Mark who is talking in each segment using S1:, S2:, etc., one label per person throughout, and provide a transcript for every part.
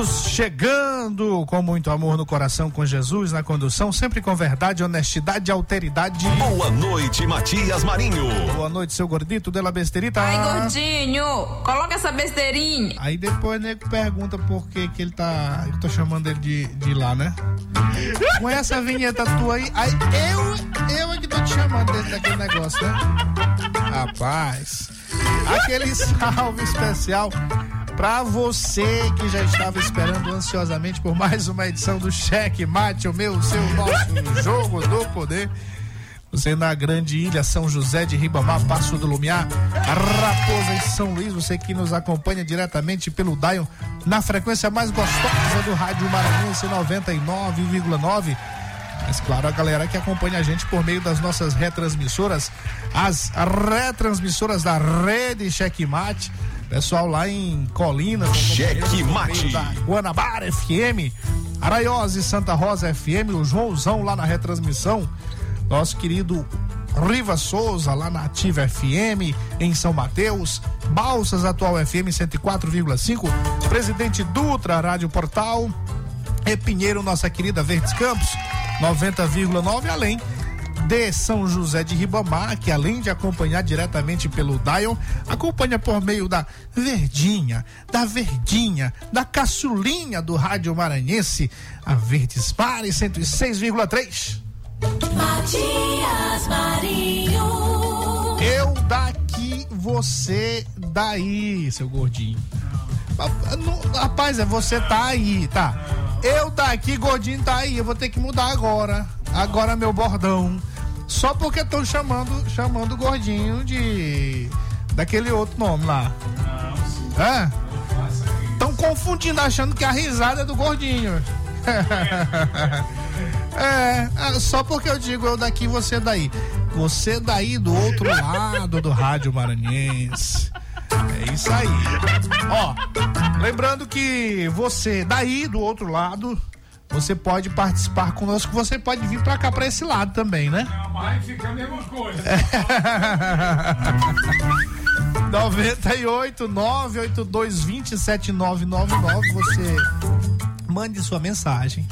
S1: Estamos chegando com muito amor no coração com Jesus na condução, sempre com verdade, honestidade e alteridade.
S2: Boa noite, Matias Marinho.
S1: Boa noite, seu gordito dela besterita.
S3: Ai, gordinho, coloca essa besteirinha.
S1: Aí depois o nego pergunta por que que ele tá, eu tô chamando ele de, de lá, né? Com essa vinheta tua aí, aí eu, eu é que tô te chamando dentro daquele negócio, né? Rapaz, aquele salve especial para você que já estava esperando ansiosamente por mais uma edição do Cheque Mate, o meu, o seu, nosso jogo do poder. Você na grande ilha São José de Ribamar, Passo do Lumiar, Raposa e São Luís, você que nos acompanha diretamente pelo Dion na frequência mais gostosa do Rádio Maranhense 99,9. Mas claro, a galera que acompanha a gente por meio das nossas retransmissoras, as retransmissoras da Rede Checkmate, pessoal lá em Colina,
S2: Checkmate,
S1: da Guanabara FM, Araiose Santa Rosa FM, o Joãozão lá na retransmissão, nosso querido Riva Souza lá na Ativa FM em São Mateus, Balsas Atual FM 104,5, Presidente Dutra Rádio Portal, e Pinheiro, nossa querida Verdes Campos 90,9, além de São José de Ribamar, que além de acompanhar diretamente pelo Dial, acompanha por meio da Verdinha, da Verdinha, da Caçulinha do Rádio Maranhense, a Verdes Pare 106,3.
S4: Matias Marinho.
S1: Eu daqui, você daí, seu gordinho. Rapaz, é você tá aí, tá? Eu daqui, gordinho tá aí. Eu vou ter que mudar agora. Agora meu bordão. Só porque estão chamando, chamando o gordinho de. daquele outro nome lá. É? Estão confundindo, achando que a risada é do gordinho. é, só porque eu digo eu daqui, você daí. Você daí do outro lado do rádio maranhense. É isso aí. Ó, lembrando que você daí do outro lado, você pode participar conosco, você pode vir pra cá, pra esse lado também, né?
S5: Mas fica a mesma coisa.
S1: 98 982 27 999 você mande sua mensagem.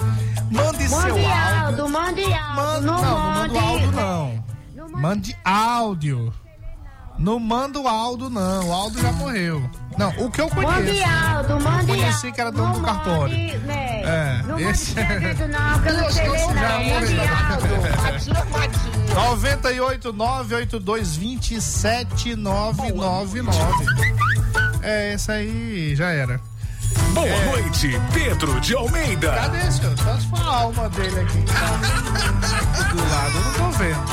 S1: Mande, seu áudio.
S6: Mande áudio,
S1: Mande,
S6: não,
S1: não, não
S6: mande.
S1: manda áudio não. Mande áudio. Não manda o Aldo, não. O Aldo já morreu. Não, o que eu conheço.
S6: Áudio, mande
S1: Conheci que era dono do
S6: Não
S1: cartório.
S6: né?
S1: É,
S6: não
S1: esse-
S6: não, que eu não sei ler
S1: já
S6: áudio.
S1: 98 982 27 999. É, esse aí já era.
S2: Boa noite, Pedro de Almeida.
S1: Cadê, senhor? Só se for a alma dele aqui. Tá do lado, eu não tô vendo.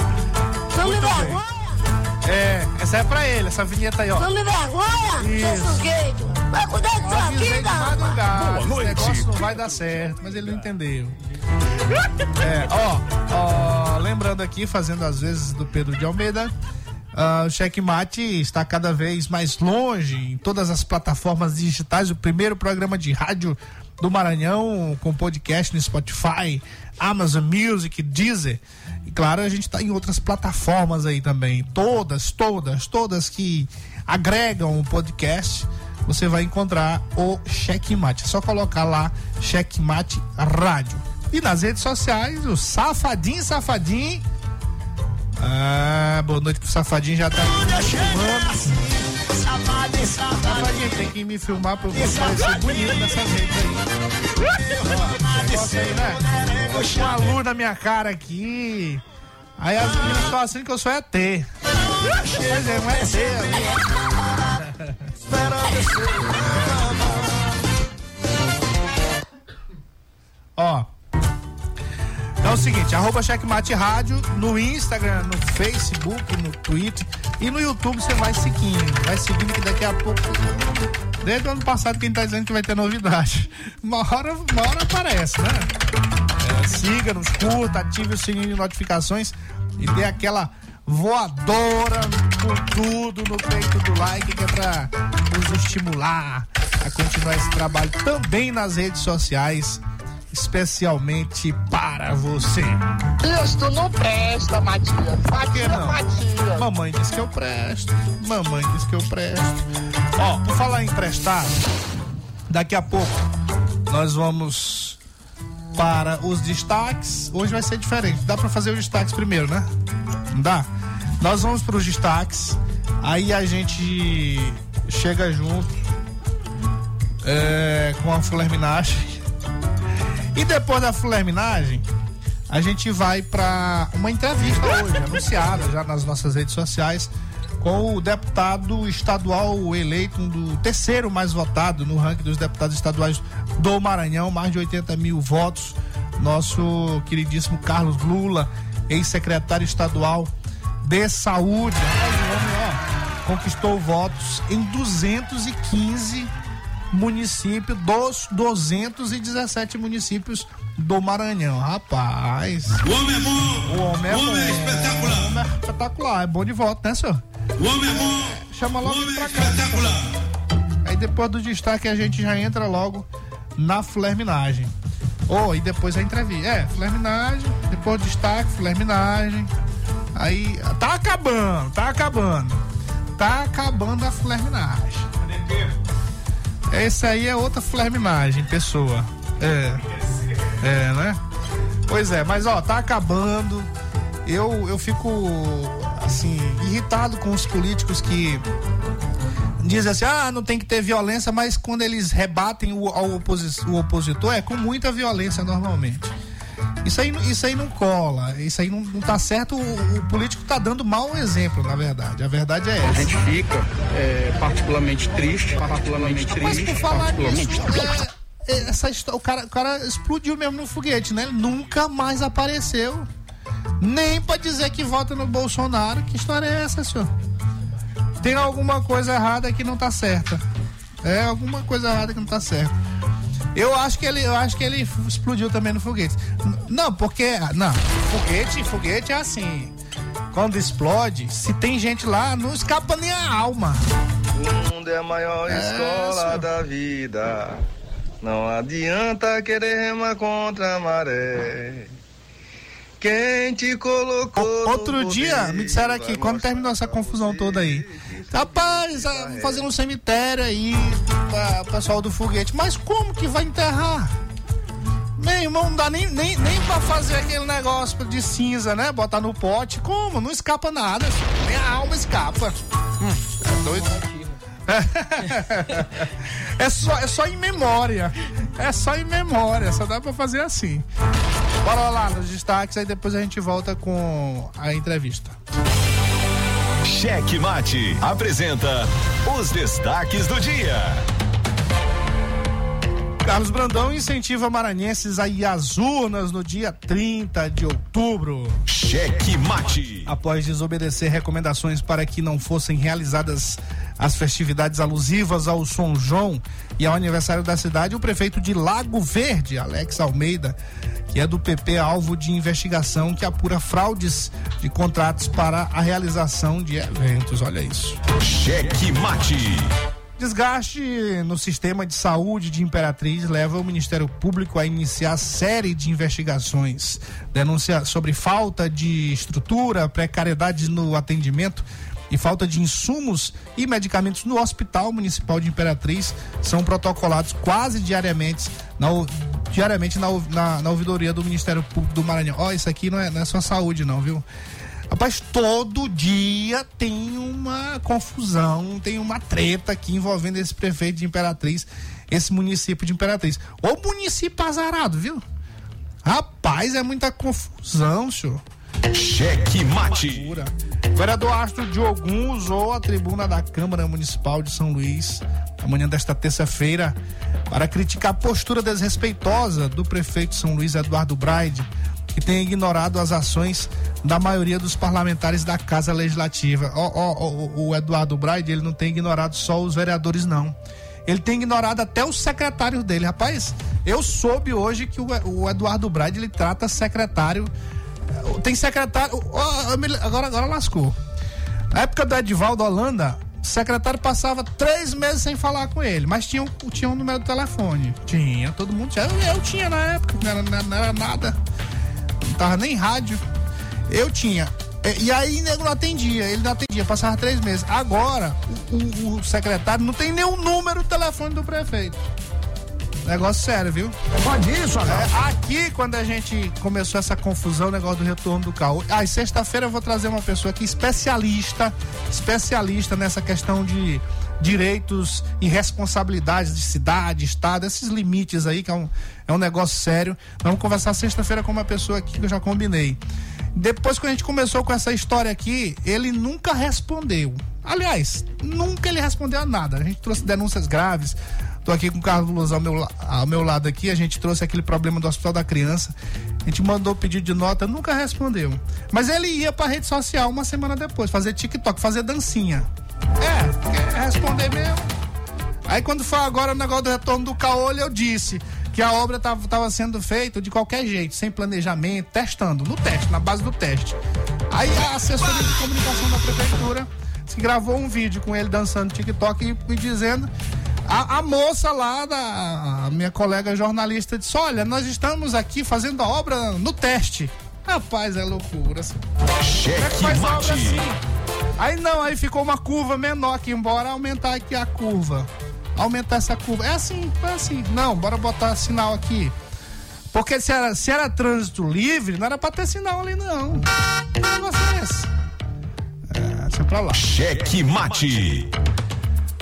S6: Não me vergonha!
S1: É, essa é pra ele, essa vinheta aí, ó.
S6: Não me vergonha,
S1: Isso.
S6: Vai cuidar da sua vida!
S2: Boa
S1: Esse
S2: noite.
S1: negócio não vai dar certo, mas ele não entendeu. É, ó, ó, lembrando aqui, fazendo as vezes do Pedro de Almeida, ah, o Checkmate está cada vez mais longe em todas as plataformas digitais. O primeiro programa de rádio do Maranhão com podcast no Spotify, Amazon Music, Deezer. E claro, a gente está em outras plataformas aí também. Todas, todas, todas que agregam o podcast. Você vai encontrar o Checkmate. É só colocar lá Checkmate Rádio. E nas redes sociais, o Safadinho, Safadinho. Ah, boa noite pro Safadinho, já tá filmando. Safadinho, tem que me filmar pra eu bonito nessas redes aí. Aí, né? Com a luz na minha cara aqui. Aí as meninas estão assim que eu sou ET. Ó. Ó. Então é o seguinte, arroba Checkmate Rádio no Instagram, no Facebook, no Twitter e no YouTube você vai seguindo. Vai seguindo que daqui a pouco. Desde o ano passado quem tá dizendo que vai ter novidade. Uma hora, uma hora aparece, né? É, Siga-nos, curta, ative o sininho de notificações e dê aquela voadora com tudo no peito do like que é pra nos estimular a continuar esse trabalho também nas redes sociais, especialmente para você.
S6: Isso, tu não presta, Matias.
S1: Por que
S6: Matias,
S1: não?
S6: Matias.
S1: Mamãe disse que eu presto. Mamãe disse que eu presto. Ó, por falar em prestar, daqui a pouco nós vamos para os destaques. Hoje vai ser diferente. Dá para fazer os destaques primeiro, né? Não dá? Nós vamos para os destaques. Aí a gente chega junto é, com a flerminagem. E depois da flerminagem, a gente vai para uma entrevista hoje, anunciada já nas nossas redes sociais, com o deputado estadual eleito, do terceiro mais votado no ranking dos deputados estaduais do Maranhão, mais de 80 mil votos. Nosso queridíssimo Carlos Lula, ex-secretário estadual de saúde. Conquistou votos em 215 municípios dos 217 municípios do Maranhão. Rapaz.
S7: O homem é bom.
S1: O homem é
S7: O homem é espetacular.
S1: O homem é espetacular. É bom de voto, né, senhor?
S7: O homem é bom.
S1: Chama
S7: O
S1: logo
S7: homem é
S1: pra cá.
S7: espetacular.
S1: Aí depois do destaque a gente já entra logo na flerminagem. Ou e depois a entrevista. É, flerminagem, depois destaque, flerminagem. Aí tá acabando, tá acabando. Tá acabando a flerminagem. Essa aí é outra flerminagem, pessoa. É. É, né? Pois é, mas ó, tá acabando. Eu, eu fico, assim, irritado com os políticos que dizem assim: ah, não tem que ter violência, mas quando eles rebatem o, o opositor, é com muita violência normalmente. Isso aí, isso aí não cola, isso aí não, não tá certo. O, o político tá dando mau exemplo, na verdade. A verdade é
S8: A
S1: essa.
S8: gente fica é, particularmente triste, particularmente
S1: Mas
S8: triste,
S1: por falar
S8: particularmente
S1: nisso, é, essa história, o, cara, o cara explodiu mesmo no foguete, né? Ele nunca mais apareceu. Nem pra dizer que vota no Bolsonaro. Que história é essa, senhor? Tem alguma coisa errada que não tá certa. É alguma coisa errada que não tá certa. Eu acho que ele, eu acho que ele explodiu também no foguete. Não, porque não, foguete, foguete é assim. Quando explode, se tem gente lá, não escapa nem a alma.
S9: O mundo é a maior
S1: É,
S9: escola da vida. Não adianta querer remar contra a maré. Quem te colocou.
S1: O- Outro dia, me disseram aqui, quando terminou essa confusão toda aí. Rapaz, ah, vou fazer um cemitério aí para o pessoal do foguete. Mas como que vai enterrar? Meu irmão, não dá nem, nem, nem pra fazer aquele negócio de cinza, né? Botar no pote. Como? Não escapa nada. filho. Nem a alma escapa. Hum, é doido. É só, é só em memória. É só em memória. Só dá pra fazer assim. Bora lá nos destaques, aí depois a gente volta com a entrevista.
S2: Cheque Mate apresenta os destaques do dia.
S1: Carlos Brandão incentiva maranhenses a ir às urnas no dia 30 de outubro.
S2: Cheque Mate.
S1: Após desobedecer recomendações para que não fossem realizadas as festividades alusivas ao São João e ao aniversário da cidade, o prefeito de Lago Verde, Alex Almeida, que é do PP, alvo de investigação que apura fraudes de contratos para a realização de eventos. Olha isso.
S2: Cheque Mate.
S1: Desgaste no sistema de saúde de Imperatriz leva o Ministério Público a iniciar série de investigações. Denúncia sobre falta de estrutura, precariedade no atendimento e falta de insumos e medicamentos no Hospital Municipal de Imperatriz são protocolados quase diariamente na, diariamente na, na, na ouvidoria do Ministério Público do Maranhão. Ó, isso aqui não é, não é só saúde, não, viu? Rapaz, todo dia tem uma confusão, tem uma treta aqui envolvendo esse prefeito de Imperatriz, esse município de Imperatriz. Ô município azarado, viu? Rapaz, é muita confusão, senhor.
S2: Cheque Mate.
S1: Vereador Astro Diogun usou a tribuna da Câmara Municipal de São Luís, amanhã desta terça-feira, para criticar a postura desrespeitosa do prefeito de São Luís, Eduardo Braide, que tem ignorado as ações da maioria dos parlamentares da Casa Legislativa. O Eduardo Braide, ele não tem ignorado só os vereadores, não. Ele tem ignorado até os secretários dele. Rapaz, eu soube hoje que o, o Eduardo Braide, ele trata secretário. Tem secretário. agora, agora lascou. Na época do Edivaldo Holanda, o secretário passava três meses sem falar com ele, mas tinha, um- tinha um número do telefone. Tinha, todo mundo tinha. Eu, eu tinha na época, não era- não era nada. Não tava nem rádio. Eu tinha. E, e aí nego não atendia, ele não atendia, passava três meses. Agora, o, o- o secretário não tem nenhum número do telefone do prefeito. Negócio sério, viu?
S5: Pode isso,
S1: É, aqui, quando a gente começou essa confusão, o negócio do retorno do carro. Aí, sexta-feira, eu vou trazer uma pessoa aqui especialista, especialista nessa questão de direitos e responsabilidades de cidade, estado, esses limites aí, que é um, é um negócio sério. Vamos conversar sexta-feira com uma pessoa aqui que eu já combinei. Depois que a gente começou com essa história aqui, ele nunca respondeu. Aliás, nunca ele respondeu a nada. A gente trouxe denúncias graves. Tô aqui com o Carlos ao meu, ao meu lado aqui, a gente trouxe aquele problema do Hospital da Criança. A gente mandou pedido de nota, nunca respondeu. Mas ele ia pra rede social uma semana depois, fazer TikTok, fazer dancinha. É, quer responder mesmo. Aí quando foi agora o negócio do retorno do caolho, eu disse que a obra estava sendo feita de qualquer jeito, sem planejamento, testando, no teste, na base do teste. Aí a assessoria de comunicação da prefeitura se gravou um vídeo com ele dançando TikTok e, e dizendo. A, a moça lá, da, a minha colega jornalista, disse: Olha, nós estamos aqui fazendo a obra no teste. Rapaz, é loucura. assim. Como é que
S2: Cheque
S1: faz a obra
S2: Mate.
S1: assim? Aí não, aí ficou uma curva menor aqui, embora aumentar aqui a curva. Aumentar essa curva. É assim, é assim. Não, bora botar sinal aqui. Porque se era, se era trânsito livre, não era pra ter sinal ali, não. Que negócio é esse? É, deixa pra lá.
S2: Cheque Mate.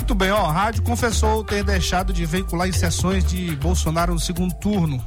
S1: Muito bem, ó, a rádio confessou ter deixado de veicular em sessões de Bolsonaro no segundo turno.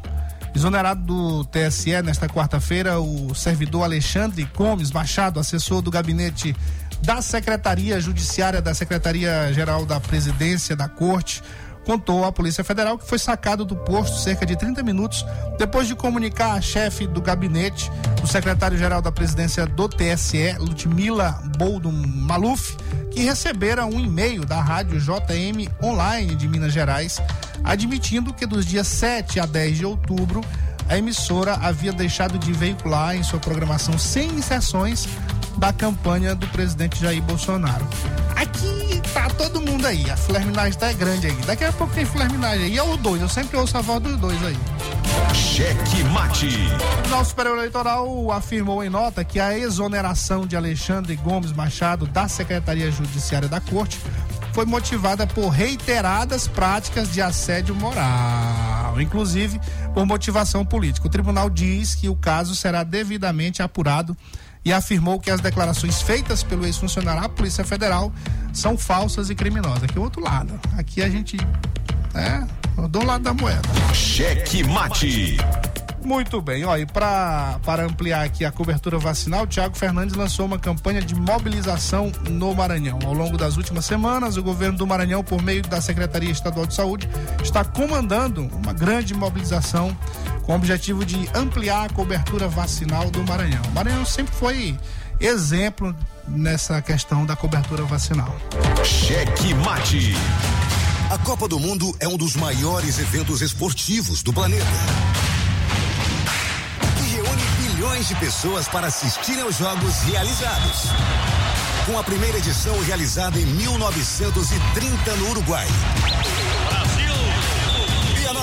S1: Exonerado do TSE nesta quarta-feira, o servidor Alexandre Gomes Machado, assessor do gabinete da Secretaria Judiciária da Secretaria-Geral da Presidência da Corte, contou à Polícia Federal que foi sacado do posto cerca de 30 minutos depois de comunicar à chefe do gabinete, o secretário-geral da presidência do TSE, Ludmila Boldo Maluf, que recebera um e-mail da rádio JM Online de Minas Gerais, admitindo que dos dias 7 a 10 de outubro a emissora havia deixado de veicular em sua programação sem inserções da campanha do presidente Jair Bolsonaro. Aqui tá todo mundo aí, a flerminagem tá grande aí. Daqui a pouco tem flerminagem aí. É os dois, eu sempre ouço a voz dos dois aí.
S2: Cheque Mate.
S1: O Tribunal Superior Eleitoral afirmou em nota que a exoneração de Alexandre Gomes Machado da Secretaria Judiciária da Corte foi motivada por reiteradas práticas de assédio moral, inclusive por motivação política. O tribunal diz que o caso será devidamente apurado e afirmou que as declarações feitas pelo ex-funcionário à Polícia Federal são falsas e criminosas. Aqui é o outro lado. Aqui a gente é do lado da moeda.
S2: Cheque Mate.
S1: Muito bem, ó, e pra, para ampliar aqui a cobertura vacinal, o Tiago Fernandes lançou uma campanha de mobilização no Maranhão. Ao longo das últimas semanas, o governo do Maranhão, por meio da Secretaria Estadual de Saúde, está comandando uma grande mobilização com o objetivo de ampliar a cobertura vacinal do Maranhão. O Maranhão sempre foi exemplo nessa questão da cobertura vacinal.
S2: Cheque Mate.
S7: A Copa do Mundo é um dos maiores eventos esportivos do planeta. Que reúne bilhões de pessoas para assistirem aos jogos realizados. Com a primeira edição realizada em 1930 no Uruguai.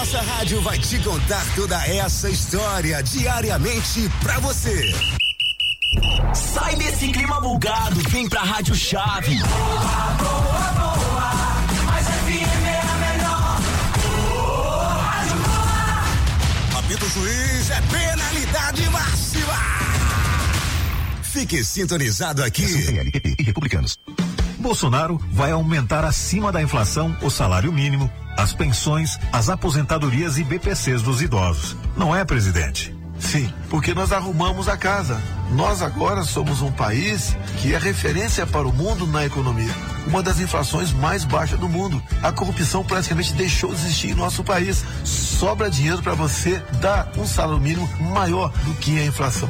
S7: Nossa rádio vai te contar toda essa história diariamente pra você.
S10: Sai desse clima bugado, vem pra Rádio Chave.
S7: Apito juiz é penalidade máxima. Fique sintonizado aqui.
S11: PLPP e republicanos. Bolsonaro vai aumentar acima da inflação o salário mínimo, as pensões, as aposentadorias e BPCs dos idosos. Não é, presidente?
S12: Sim, porque nós arrumamos a casa. Nós agora somos um país que é referência para o mundo na economia. Uma das inflações mais baixas do mundo. A corrupção praticamente deixou de existir em nosso país. Sobra dinheiro para você dar um salário mínimo maior do que a inflação.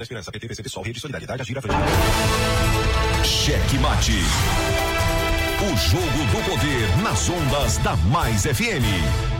S11: Da Esperança, PT, PC, PSOL, Rede Solidariedade, Agir,
S2: Cheque Mate. O jogo do poder nas ondas da Mais FM.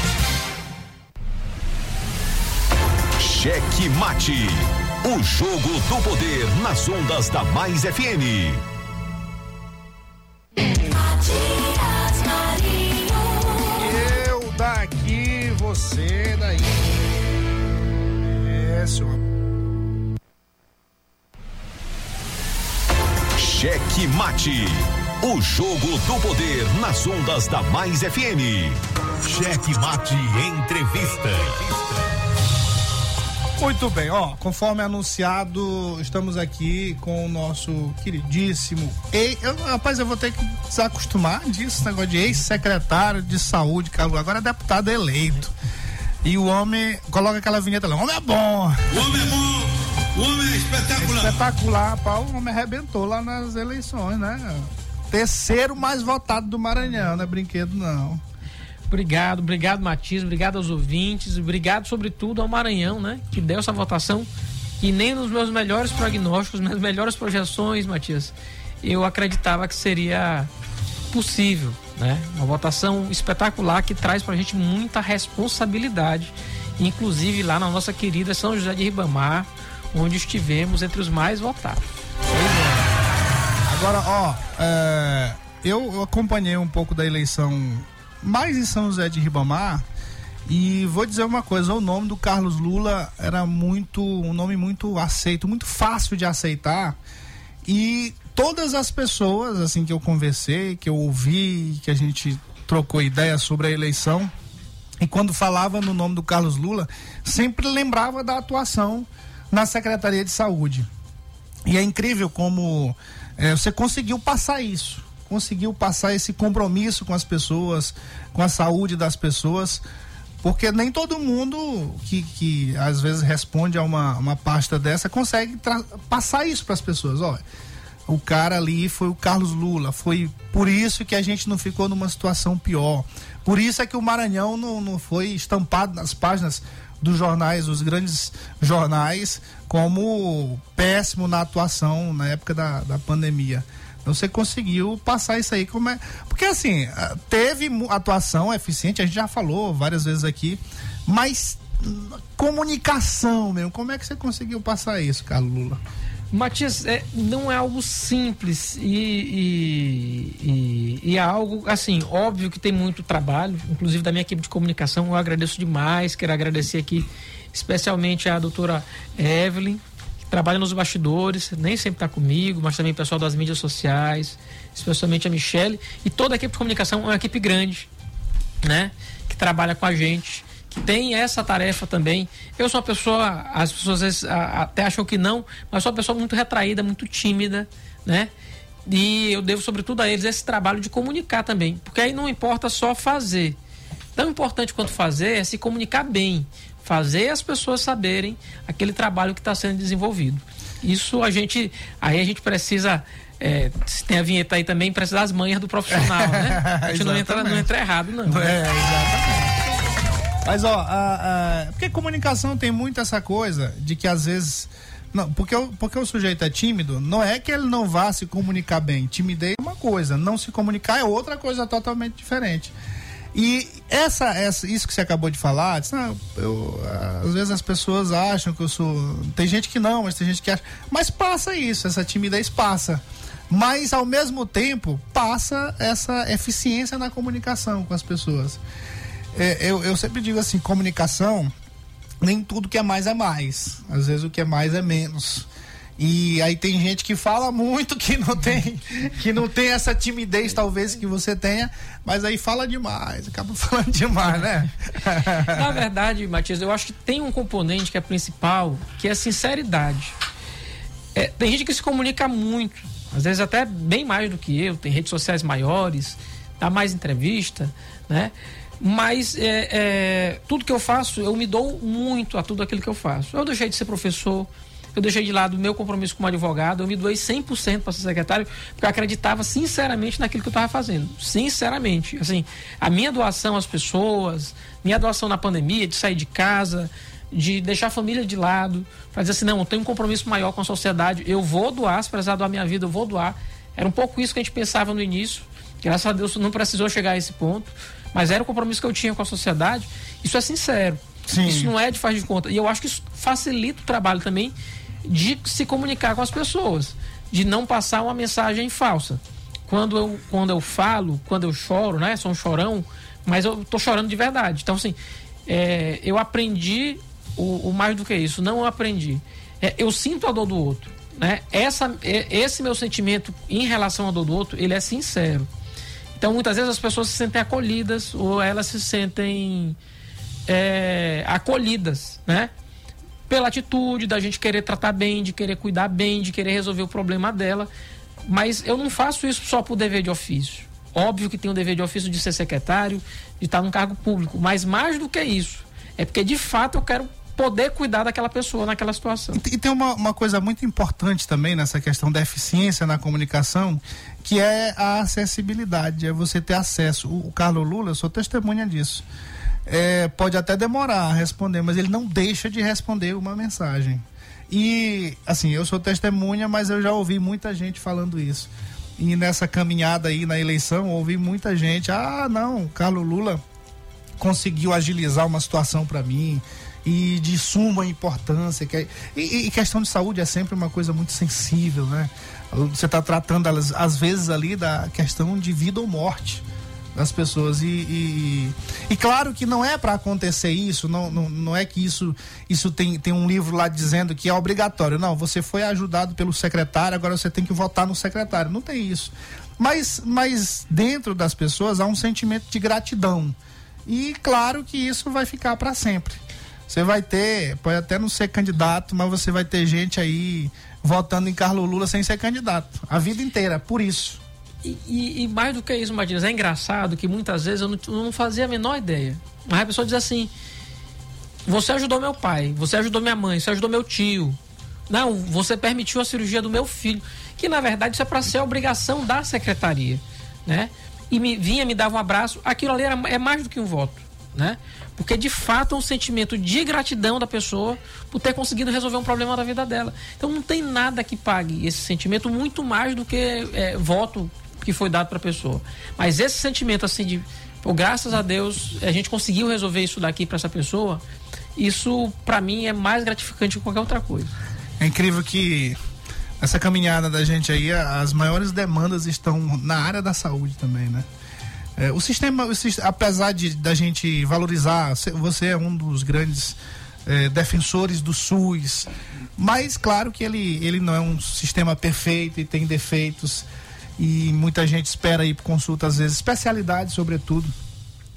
S2: Cheque Mate. O jogo do poder nas ondas da Mais FM.
S1: Eu daqui, você daí. É, senhor.
S2: Cheque Mate. O jogo do poder nas ondas da Mais FM. Cheque Mate Entrevista.
S1: Muito bem, ó, conforme anunciado, estamos aqui com o nosso queridíssimo. Ei, eu, rapaz, eu vou ter que desacostumar disso, negócio de ex-secretário de saúde, cara, agora é deputado eleito. E o homem coloca aquela vinheta lá, o homem é bom.
S13: O homem é bom, o homem é espetacular.
S1: Espetacular, pá, o homem arrebentou lá nas eleições, né? Terceiro mais votado do Maranhão, não é brinquedo não.
S14: Obrigado, obrigado, Matias, obrigado aos ouvintes, obrigado sobretudo ao Maranhão, né? Que deu essa votação que nem nos meus melhores prognósticos, nas melhores projeções, Matias, eu acreditava que seria possível, né? Uma votação espetacular que traz pra gente muita responsabilidade, inclusive lá na nossa querida São José de Ribamar, onde estivemos entre os mais votados.
S1: Agora, ó, é, eu acompanhei um pouco da eleição mais em São José de Ribamar E vou dizer uma coisa, o nome do Carlos Lula era muito um nome muito aceito, muito fácil de aceitar. E todas as pessoas assim que eu conversei, que eu ouvi, que a gente trocou ideia sobre a eleição, e quando falava no nome do Carlos Lula, sempre lembrava da atuação na Secretaria de Saúde. E é incrível como é, você conseguiu passar isso, conseguiu passar esse compromisso com as pessoas, com a saúde das pessoas, porque nem todo mundo que, que às vezes responde a uma, uma pasta dessa consegue passar isso para as pessoas. Olha, o cara ali foi o Carlos Lula, foi por isso que a gente não ficou numa situação pior. Por isso é que o Maranhão não, não foi estampado nas páginas dos jornais, os grandes jornais, como péssimo na atuação na época da, da pandemia. Você conseguiu passar isso aí como é. Porque assim, ah, teve atuação eficiente, a gente já falou várias vezes aqui, mas hum, comunicação mesmo, como é que você conseguiu passar isso, Carlos Lula?
S14: Matias, é, não é algo simples e, e, e, e, é algo, assim, óbvio que tem muito trabalho, inclusive da minha equipe de comunicação, eu agradeço demais, quero agradecer aqui especialmente a doutora Evelyn, trabalha nos bastidores, nem sempre está comigo, mas também o pessoal das mídias sociais, especialmente a Michelle, e toda a equipe de comunicação é uma equipe grande, né, que trabalha com a gente que tem essa tarefa também. Eu sou uma pessoa, as pessoas vezes até acham que não, mas sou uma pessoa muito retraída, muito tímida, né? E eu devo, sobretudo, a eles esse trabalho de comunicar também. Porque aí não importa só fazer. Tão importante quanto fazer é se comunicar bem. Fazer as pessoas saberem aquele trabalho que está sendo desenvolvido. Isso a gente. Aí a gente precisa. É, se tem a vinheta aí também, precisa das manhas do profissional, né? A gente não entra, não entra errado, não.
S1: É, exatamente. Mas, ó, a, a, porque comunicação tem muito essa coisa de que às vezes. Não, porque, porque o sujeito é tímido, não é que ele não vá se comunicar bem. Timidez é uma coisa, não se comunicar é outra coisa totalmente diferente. E essa, essa, isso que você acabou de falar, disse, não, eu, às vezes as pessoas acham que eu sou. Tem gente que não, mas tem gente que acha. Mas passa isso, essa timidez passa. Mas ao mesmo tempo passa essa eficiência na comunicação com as pessoas é, eu, eu sempre digo assim, comunicação, nem tudo que é mais é mais. Às vezes o que é mais é menos. E aí tem gente que fala muito que não tem, que não tem essa timidez talvez que você tenha, mas aí fala demais, acaba falando demais, né?
S14: Na verdade, Matias, eu acho que tem um componente que é principal, que é a sinceridade. É, tem gente que se comunica muito, às vezes até bem mais do que eu, tem redes sociais maiores, dá mais entrevista, né? Mas é, é, tudo que eu faço, eu me dou muito a tudo aquilo que eu faço. Eu deixei de ser professor, eu deixei de lado o meu compromisso como advogado, eu me doei 100% para ser secretário, porque eu acreditava sinceramente naquilo que eu estava fazendo. Sinceramente. Assim, a minha doação às pessoas, minha doação na pandemia, de sair de casa, de deixar a família de lado, para dizer assim: não, eu tenho um compromisso maior com a sociedade, eu vou doar, se precisar doar minha vida, eu vou doar. Era um pouco isso que a gente pensava no início. Graças a Deus não precisou chegar a esse ponto mas era o compromisso que eu tinha com a sociedade. Isso é sincero. Sim. Isso não é de faz de conta. E eu acho que isso facilita o trabalho também de se comunicar com as pessoas, de não passar uma mensagem falsa. Quando eu, quando eu falo, quando eu choro, né? Sou um chorão, mas eu tô chorando de verdade. Então, assim, é, eu aprendi o, o, mais do que isso, não aprendi. É, eu sinto a dor do outro. Né? Essa, é, esse meu sentimento em relação à dor do outro, ele é sincero. Então, muitas vezes as pessoas se sentem acolhidas ou elas se sentem é, acolhidas, né? Pela atitude da gente querer tratar bem, de querer cuidar bem, de querer resolver o problema dela. Mas eu não faço isso só por dever de ofício. Óbvio que tem o dever de ofício de ser secretário, de estar num cargo público, mas mais do que isso, é porque de fato eu quero poder cuidar daquela pessoa naquela situação.
S1: E tem uma, uma coisa muito importante também nessa questão da eficiência na comunicação, que é a acessibilidade, é você ter acesso. O, o Carlos Lula, eu sou testemunha disso. É, pode até demorar a responder, mas ele não deixa de responder uma mensagem. E, assim, eu sou testemunha, mas eu já ouvi muita gente falando isso. E nessa caminhada aí na eleição, ouvi muita gente: ah, não, Carlos Lula conseguiu agilizar uma situação para mim, e de suma importância. Que é, e, e, questão de saúde é sempre uma coisa muito sensível, né? Você está tratando, às vezes, ali da questão de vida ou morte. Das pessoas. E, e, e claro que não é para acontecer isso, não, não, não é que isso, isso tem, tem um livro lá dizendo que é obrigatório. Não, você foi ajudado pelo secretário, agora você tem que votar no secretário. Não tem isso. Mas, mas dentro das pessoas há um sentimento de gratidão. E claro que isso vai ficar para sempre. Você vai ter, pode até não ser candidato, mas você vai ter gente aí votando em Carlos Lula sem ser candidato. A vida inteira, por isso.
S14: E, e, mais do que isso, Matias, é engraçado que muitas vezes eu não, não fazia a menor ideia. Mas a pessoa diz assim: você ajudou meu pai, você ajudou minha mãe, você ajudou meu tio. Não, você permitiu a cirurgia do meu filho. Que na verdade isso é para ser a obrigação da secretaria, né? E me, vinha, me dava um abraço. Aquilo ali era, é mais do que um voto, né? Porque de fato é um sentimento de gratidão da pessoa por ter conseguido resolver um problema da vida dela. Então não tem nada que pague esse sentimento muito mais do que é, voto que foi dado para a pessoa. Mas esse sentimento assim de, pô, graças a Deus, a gente conseguiu resolver isso daqui para essa pessoa. Isso para mim é mais gratificante que qualquer outra coisa.
S1: É incrível que essa caminhada da gente aí, as maiores demandas estão na área da saúde também, né? É, o, sistema, o apesar de da gente valorizar, você é um dos grandes é, defensores do SUS, mas claro que ele, ele não é um sistema perfeito e tem defeitos e muita gente espera ir por consulta às vezes, especialidades sobretudo,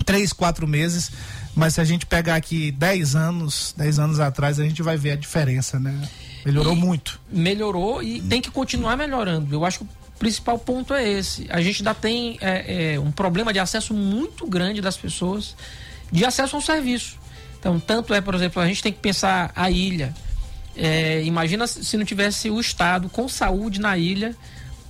S1: três, quatro meses, mas se a gente pegar aqui dez anos, dez anos atrás, a gente vai ver a diferença, né? Melhorou
S14: E
S1: muito.
S14: Melhorou e tem que continuar melhorando. Eu acho que o principal ponto é esse. A gente ainda tem é, é, um problema de acesso muito grande das pessoas, de acesso ao serviço. Então, tanto é, por exemplo, a gente tem que pensar a ilha. É, imagina se não tivesse o Estado com saúde na ilha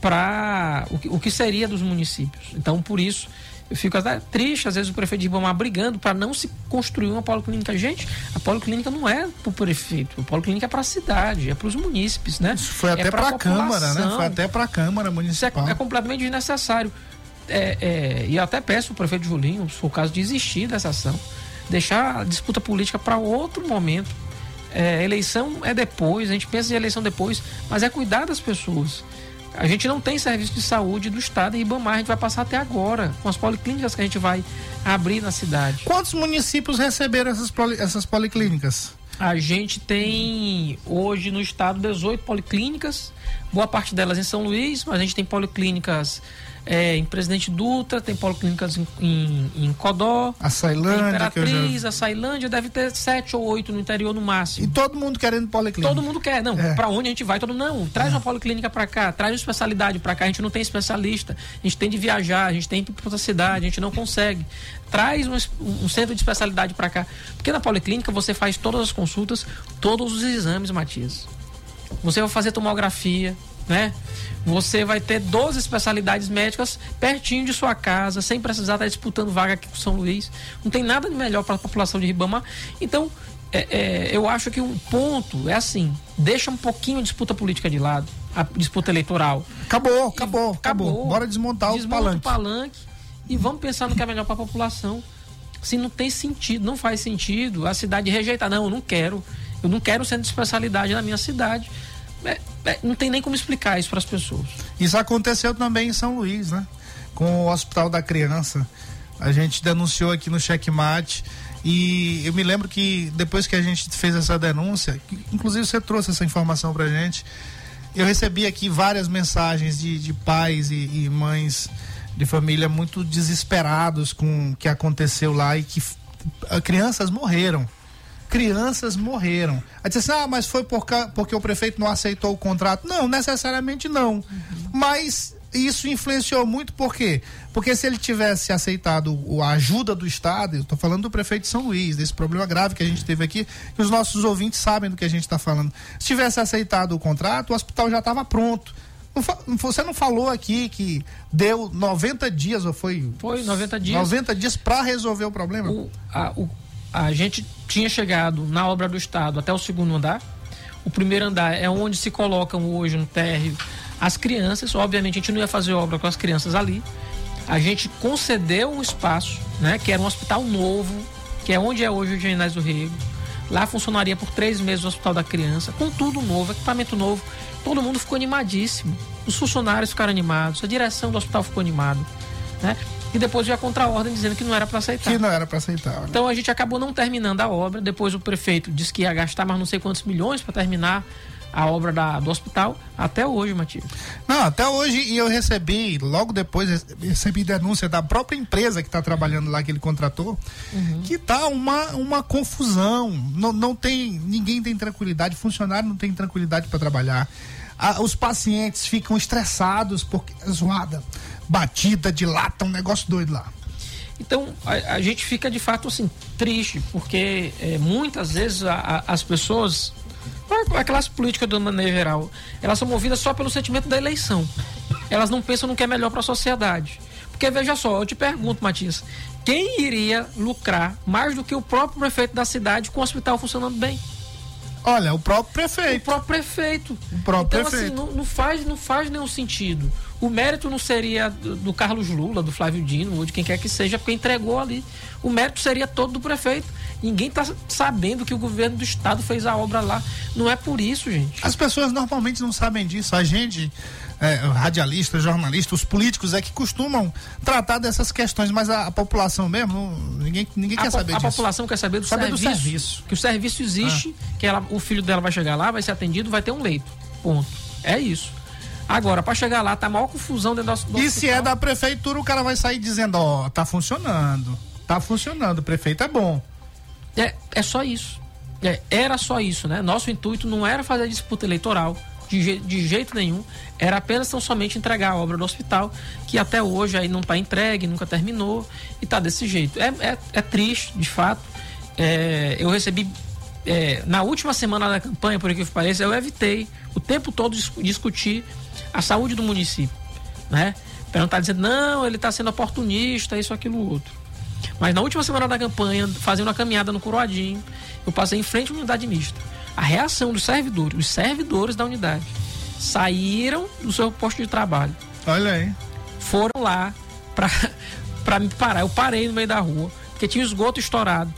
S14: para o, que- o que seria dos municípios. Então, por isso, eu fico até triste, às vezes, o prefeito de Ribamar brigando para não se construir uma policlínica. Gente, a policlínica não é para o prefeito, a policlínica é para a cidade, é para os munícipes, né?
S1: Foi
S14: é
S1: até
S14: pra
S1: para a Câmara, né? Foi até para a Câmara
S14: Isso é,
S1: Municipal.
S14: é completamente desnecessário. É, é, e eu até peço ao prefeito Julinho, se for o caso, desistir dessa ação. Deixar a disputa política para outro momento. É, eleição é depois, a gente pensa em eleição depois, mas é cuidar das pessoas. A gente não tem serviço de saúde do Estado em Ribamar, a gente vai passar até agora, com as policlínicas que a gente vai abrir na cidade.
S1: Quantos municípios receberam essas, poli- essas policlínicas?
S14: A gente tem hoje no estado 18 policlínicas, boa parte delas em São Luís, mas a gente tem policlínicas é, em Presidente Dutra, tem policlínicas em, em, em Codó,
S1: A Sailândia,
S14: tem
S1: que eu já...
S14: Imperatriz, a Sailândia, deve ter sete ou oito no interior no máximo.
S1: E todo mundo querendo policlínica.
S14: Todo mundo quer, não.
S1: É.
S14: Pra onde a gente vai? Todo mundo, não. Traz uma policlínica pra cá, traz uma especialidade pra cá. A gente não tem especialista. A gente tem de viajar, a gente tem que ir pra outra cidade, a gente não consegue. Traz um, um centro de especialidade pra cá. Porque na policlínica você faz todas as consultas, todos os exames, Matias. Você vai fazer tomografia, né? Você vai ter 12 especialidades médicas pertinho de sua casa, sem precisar estar disputando vaga aqui com São Luís. Não tem nada de melhor para a população de Ribamar. Então, é, é, eu acho que um ponto é assim: deixa um pouquinho a disputa política de lado, a disputa eleitoral.
S1: Acabou, acabou, acabou. Bora desmontar o
S14: Desmonta
S1: palanque.
S14: o palanque e vamos pensar no que é melhor para a população. Se não tem sentido, não faz sentido a cidade rejeitar. Não, eu não quero. Eu não quero centro de especialidade na minha cidade. É, é, não tem nem como explicar isso para as pessoas.
S1: Isso aconteceu também em São Luís, né? Com o Hospital da Criança. A gente denunciou aqui no Checkmate. E eu me lembro que depois que a gente fez essa denúncia, inclusive você trouxe essa informação pra gente, eu recebi aqui várias mensagens de, de pais e, e mães de família muito desesperados com o que aconteceu lá e que crianças morreram. Crianças morreram. Aí disse assim, ah, mas foi porque o prefeito não aceitou o contrato. Não, necessariamente não. Mas isso influenciou muito por quê? Porque se ele tivesse aceitado a ajuda do Estado, eu estou falando do prefeito de São Luís, desse problema grave que a gente teve aqui, que os nossos ouvintes sabem do que a gente está falando. Se tivesse aceitado o contrato, o hospital já estava pronto. Você não falou aqui que deu 90 dias, ou foi?
S14: Foi 90 dias.
S1: 90 dias para resolver o problema?
S14: O, a, o- a gente tinha chegado na obra do Estado até o segundo andar. O primeiro andar é onde se colocam hoje no térreo as crianças. Obviamente a gente não ia fazer obra com as crianças ali. A gente concedeu um espaço, né, que era um hospital novo, que é onde é hoje o Generais do Rego. Lá funcionaria por três meses o Hospital da Criança, com tudo novo, equipamento novo. Todo mundo ficou animadíssimo. Os funcionários ficaram animados, a direção do hospital ficou animada. Né? E depois veio a contra-ordem dizendo que não era para aceitar.
S1: Que não era para aceitar. Né?
S14: Então a gente acabou não terminando a obra. Depois o prefeito disse que ia gastar mais não sei quantos milhões para terminar a obra da, do hospital. Até hoje, Matias.
S1: Não, até hoje e eu recebi, logo depois, recebi denúncia da própria empresa que está trabalhando lá, que ele contratou, uhum. que tá uma, uma confusão. Não, não tem, ninguém tem tranquilidade, funcionário não tem tranquilidade para trabalhar. Ah, os pacientes ficam estressados porque é zoada batida de lata, um negócio doido lá.
S14: Então a, a gente fica de fato assim triste, porque é, muitas vezes a, a, as pessoas, a classe política de maneira geral, elas são movidas só pelo sentimento da eleição. Elas não pensam no que é melhor para a sociedade. Porque veja só, eu te pergunto, Matias, quem iria lucrar mais do que o próprio prefeito da cidade com o hospital funcionando bem?
S1: Olha, o próprio prefeito.
S14: O próprio prefeito.
S1: O próprio
S14: então, assim,
S1: prefeito.
S14: Assim, não, não, faz, não faz nenhum sentido. O mérito não seria do, do, Carlos Lula, do Flávio Dino, ou de quem quer que seja, porque entregou ali. O mérito seria todo do prefeito. Ninguém está sabendo que o governo do estado fez a obra lá. Não é por isso, gente.
S1: As pessoas normalmente não sabem disso. A gente, é, radialista, jornalista, os políticos é que costumam tratar dessas questões, mas a, a população mesmo, ninguém, ninguém quer saber
S14: a
S1: disso.
S14: A população quer saber do
S1: saber
S14: serviço.
S1: Do serviço.
S14: Que o serviço existe, ah. que ela, o filho dela vai chegar lá, vai ser atendido, vai ter um leito. Ponto. É isso. Agora, para chegar lá, tá a maior confusão dentro do, do
S1: E hospital. se é da prefeitura, o cara vai sair dizendo, ó, oh, tá funcionando. Tá funcionando, o prefeito é bom.
S14: É, é só isso. É, era só isso, né? Nosso intuito não era fazer disputa eleitoral, de, de jeito nenhum. Era apenas tão somente entregar a obra do hospital, que até hoje aí não está entregue, nunca terminou, e tá desse jeito. É, é, é triste, de fato. É, eu recebi é, na última semana da campanha, por que pareça, eu evitei o tempo todo discutir a saúde do município, né? Para não estar dizendo, não, ele está sendo oportunista, isso, aquilo, outro. Mas na última semana da campanha, fazendo uma caminhada no Coroadinho, eu passei em frente à unidade mista. A reação dos servidores, os servidores da unidade, saíram do seu posto de trabalho.
S1: Olha aí.
S14: Foram lá para me parar. Eu parei no meio da rua, porque tinha esgoto estourado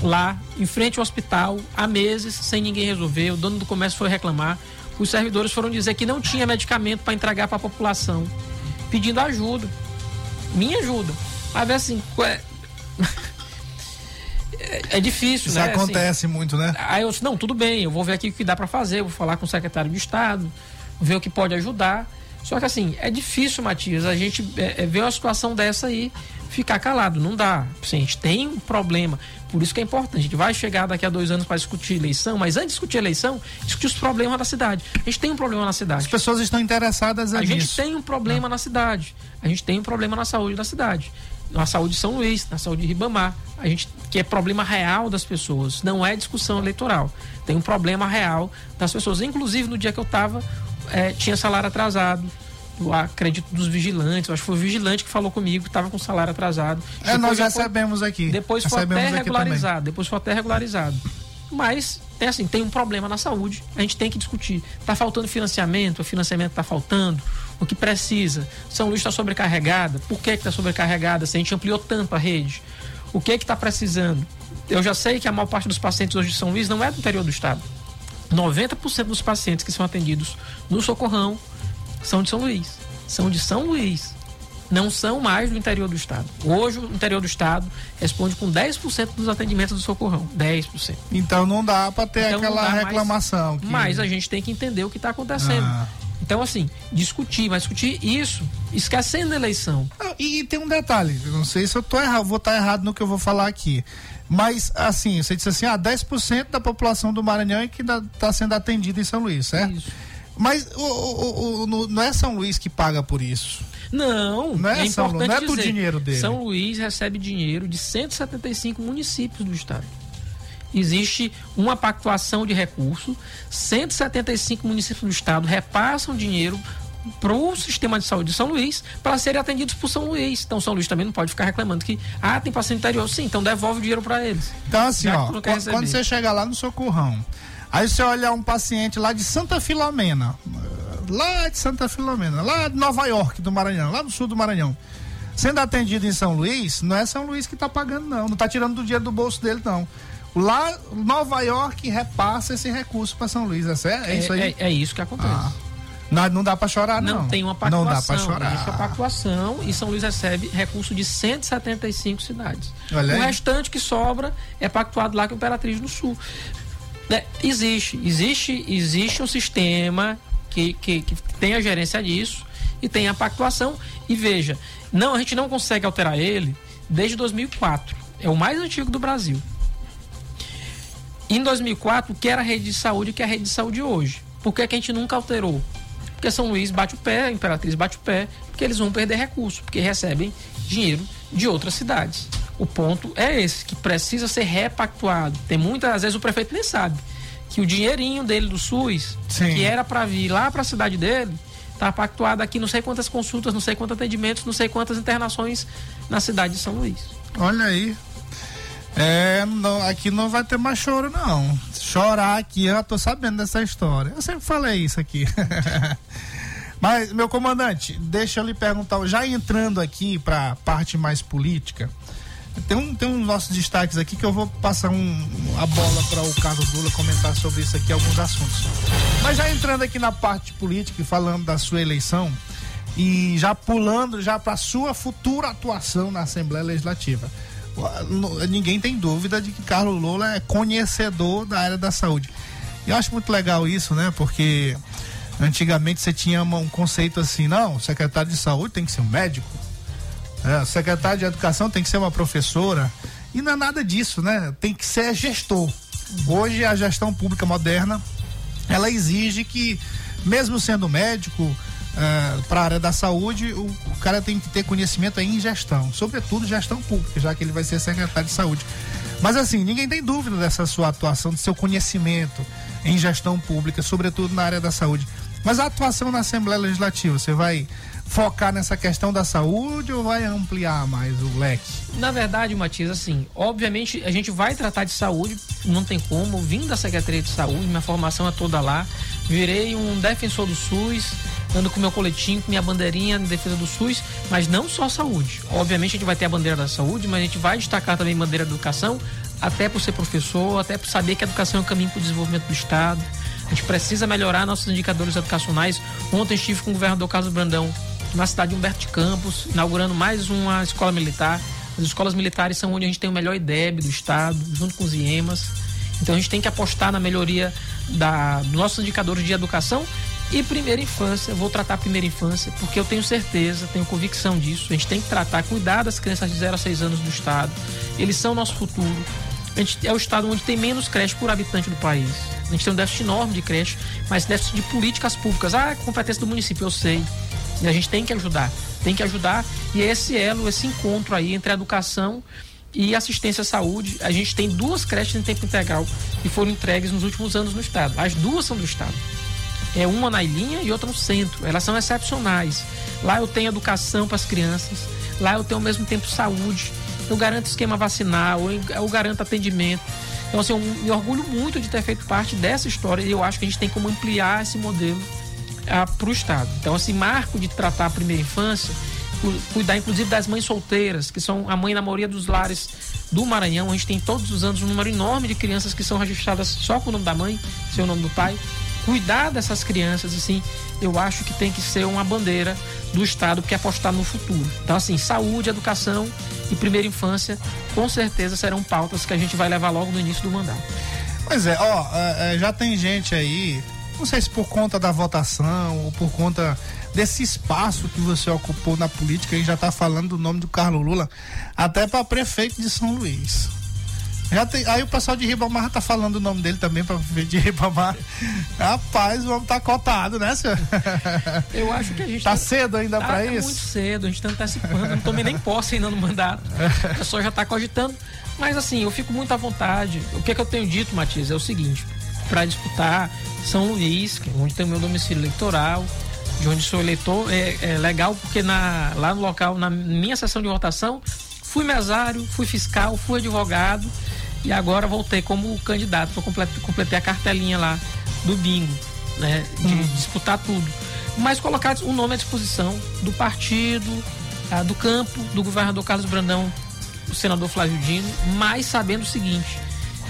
S14: lá, em frente ao hospital, há meses, sem ninguém resolver. O dono do comércio foi reclamar. Os servidores foram dizer que não tinha medicamento para entregar para a população, pedindo ajuda. Minha ajuda. Mas assim, é, é difícil,
S1: Isso
S14: né?
S1: acontece
S14: assim,
S1: muito, né?
S14: Aí eu disse, não, tudo bem, eu vou ver aqui o que dá para fazer, vou falar com o secretário de Estado, ver o que pode ajudar. Só que assim, é difícil, Matias, a gente é, é, ver uma situação dessa aí, ficar calado, não dá. Assim, a gente tem um problema. Por isso que é importante. A gente vai chegar daqui a dois anos para discutir eleição, mas antes de discutir eleição, discutir os problemas da cidade. A gente tem um problema na cidade.
S1: As pessoas estão interessadas
S14: a
S1: nisso.
S14: A gente tem um problema ah. na cidade. A gente tem um problema na saúde da cidade. Na saúde de São Luís, na saúde de Ribamar. A gente que é problema real das pessoas, não é discussão eleitoral. Tem um problema real das pessoas. Inclusive, no dia que eu estava, é, tinha salário atrasado eu acredito dos vigilantes, acho que foi o vigilante que falou comigo que estava com salário atrasado.
S1: É, nós recebemos foi, aqui.
S14: Depois foi até regularizado, depois foi até regularizado. Mas é assim, tem um problema na saúde, a gente tem que discutir. Está faltando financiamento, o financiamento está faltando, o que precisa. São Luís está sobrecarregada, por que está sobrecarregada se a gente ampliou tanto a rede? O que está precisando? Eu já sei que a maior parte dos pacientes hoje de São Luís não é do interior do estado. 90% dos pacientes que são atendidos no Socorrão são de São Luís. São de São Luís. Não são mais do interior do estado. Hoje o interior do estado responde com 10% dos atendimentos do socorrão. 10%.
S1: Então não dá para ter então, aquela reclamação.
S14: que... Mas a gente tem que entender o que está acontecendo. Ah. Então, assim, discutir, mas discutir isso, esquecendo a eleição.
S1: Ah, e, tem um detalhe, não sei se eu tô errado, vou estar errado no que eu vou falar aqui. Mas, assim, você disse assim, ah, 10% da população do Maranhão é que está sendo atendida em São Luís, certo? Isso. Mas o, o, o, não é São Luís que paga por isso.
S14: Não,
S1: não é,
S14: é
S1: São,
S14: importante
S1: não é
S14: do
S1: dinheiro dele.
S14: São Luís recebe dinheiro de 175 municípios do estado. Existe uma pactuação de recursos, 175 municípios do estado repassam dinheiro para o sistema de saúde de São Luís para serem atendidos por São Luís. Então São Luís também não pode ficar reclamando que ah, tem paciente interior. Sim, então devolve o dinheiro para eles.
S1: Então assim, ó, quando você chega lá no socorrão, Aí você olha um paciente lá de Santa Filomena, lá de Santa Filomena, lá de Nova York, do Maranhão, lá do sul do Maranhão, sendo atendido em São Luís, não é São Luís que está pagando, não. Não está tirando do dinheiro do bolso dele, não. Lá, Nova York repassa esse recurso para São Luiz, é, é, é, isso aí?
S14: É, é, isso que acontece. Ah.
S1: Não, não dá para chorar, não.
S14: Não tem uma pactuação.
S1: Não dá para chorar.
S14: Existe a pactuação e São Luís recebe recurso de 175 cidades.
S1: Olha
S14: o
S1: aí.
S14: restante que sobra é pactuado lá com a Imperatriz do Sul. Né, Existe, existe, existe um sistema que, que, que tem a gerência disso e tem a pactuação. E veja, não, a gente não consegue alterar ele desde 2004. É o mais antigo do Brasil. Em 2004, o que era a rede de saúde e o que é a rede de saúde hoje? Por que, que a gente nunca alterou? Porque São Luís bate o pé, a Imperatriz bate o pé, porque eles vão perder recursos, porque recebem dinheiro de outras cidades. O ponto é esse, que precisa ser repactuado. Tem muitas, às vezes o prefeito nem sabe que o dinheirinho dele do SUS,
S1: Sim.
S14: que era para vir lá para a cidade dele, tá pactuado aqui não sei quantas consultas, não sei quantos atendimentos, não sei quantas internações na cidade de São Luís.
S1: Olha aí. É, não, aqui não vai ter mais choro, não. Chorar aqui, eu já tô sabendo dessa história. Eu sempre falei isso aqui. Mas, meu comandante, deixa eu lhe perguntar, já entrando aqui para parte mais política, tem um, tem uns nossos destaques aqui que eu vou passar um, a bola para o Carlos Lula comentar sobre isso aqui, alguns assuntos. Mas já entrando aqui na parte política e falando da sua eleição, e já pulando já para sua futura atuação na Assembleia Legislativa. Ninguém tem dúvida de que Carlos Lula é conhecedor da área da saúde. E eu acho muito legal isso, né? Porque antigamente você tinha um conceito assim, não, secretário de saúde tem que ser um médico, é, secretário de educação tem que ser uma professora. E não é nada disso, né? Tem que ser gestor. Hoje a gestão pública moderna, ela exige que, mesmo sendo médico, para a área da saúde, o, o cara tem que ter conhecimento em gestão, sobretudo gestão pública, já que ele vai ser secretário de saúde. Mas assim, ninguém tem dúvida dessa sua atuação, do seu conhecimento em gestão pública, sobretudo na área da saúde. Mas a atuação na Assembleia Legislativa, você vai focar nessa questão da saúde ou vai ampliar mais o leque?
S14: Na verdade, Matias, assim, obviamente a gente vai tratar de saúde, não tem como. Vim da Secretaria de Saúde, minha formação é toda lá. Virei um defensor do SUS, ando com meu coletinho, com minha bandeirinha em defesa do SUS, mas não só saúde. Obviamente a gente vai ter a bandeira da saúde, mas a gente vai destacar também a bandeira da educação, até por ser professor, até por saber que a educação é um caminho para o desenvolvimento do Estado. A gente precisa melhorar nossos indicadores educacionais. Ontem estive com o governador Carlos Brandão na cidade de Humberto de Campos, inaugurando mais uma escola militar. As escolas militares são onde a gente tem o melhor IDEB do Estado, junto com os IEMAS. Então a gente tem que apostar na melhoria da, dos nossos indicadores de educação e primeira infância. Vou tratar a primeira infância porque eu tenho certeza, tenho convicção disso. A gente tem que tratar, cuidar das crianças de 0 a 6 anos do Estado. Eles são o nosso futuro. A gente é o estado onde tem menos creche por habitante do país. A gente tem um déficit enorme de creche, mas déficit de políticas públicas. Ah, competência do município, eu sei. E a gente tem que ajudar, tem que ajudar. E é esse elo, esse encontro aí entre a educação e assistência à saúde. A gente tem duas creches em tempo integral que foram entregues nos últimos anos no estado. As duas são do estado. É uma na ilhinha e outra no centro. Elas são excepcionais. Lá eu tenho educação para as crianças. Lá eu tenho ao mesmo tempo saúde. Eu garanto esquema vacinal, eu, garanto atendimento. Então, assim, eu me orgulho muito de ter feito parte dessa história e eu acho que a gente tem como ampliar esse modelo para o Estado. Então, esse marco de tratar a primeira infância, cu- cuidar inclusive das mães solteiras, que são a mãe na maioria dos lares do Maranhão. A gente tem todos os anos um número enorme de crianças que são registradas só com o nome da mãe, sem o nome do pai. Cuidar dessas crianças, assim, eu acho que tem que ser uma bandeira do Estado que apostar no futuro. Então, assim, saúde, educação e primeira infância, com certeza serão pautas que a gente vai levar logo no início do mandato.
S1: Pois é, ó, é, é, já tem gente aí, não sei se por conta da votação ou por conta desse espaço que você ocupou na política, aí já tá falando do nome do Carlos Lula, até para prefeito de São Luís. Já tem, aí o pessoal de Ribamar tá falando o nome dele também para prefeito de Ribamar. Rapaz, o homem tá cotado, né, senhor?
S14: Eu acho que a gente
S1: tá cedo ainda
S14: tá,
S1: para
S14: é
S1: isso.
S14: muito cedo, a gente tá antecipando, não tomei nem posse ainda no mandato. O pessoal já tá cogitando. Mas assim, eu fico muito à vontade. O que é que eu tenho dito, Matias, é o seguinte: para disputar São Luís, que é onde tem o meu domicílio eleitoral, de onde sou eleitor, é, é legal porque na, lá no local, na minha sessão de votação, fui mesário, fui fiscal, fui advogado e agora voltei como candidato. Completei, a cartelinha lá do bingo, né? De disputar tudo. Mas colocar o nome à disposição do partido, ah, do campo, do governador Carlos Brandão, do senador Flávio Dino, mas sabendo o seguinte: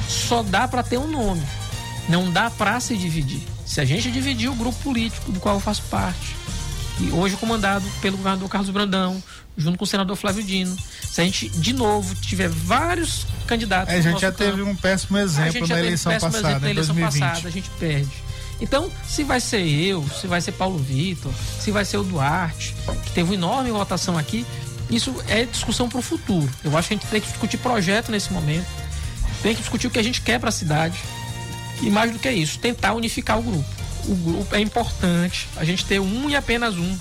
S14: só dá para ter um nome, não dá para se dividir. Se a gente dividir o grupo político do qual eu faço parte, e hoje comandado pelo governador Carlos Brandão, junto com o senador Flávio Dino, se a gente de novo tiver vários candidatos.
S1: É, a gente já teve
S14: campo,
S1: um péssimo exemplo na
S14: teve
S1: eleição passada,
S14: exemplo na eleição
S1: 2020.
S14: passada, a gente perde. Então, se vai ser eu, se vai ser Paulo Vitor, se vai ser o Duarte, que teve uma enorme votação aqui, isso é discussão para o futuro. Eu acho que a gente tem que discutir projeto nesse momento, tem que discutir o que a gente quer para a cidade. E mais do que isso, tentar unificar o grupo. O grupo é importante, a gente ter um e apenas um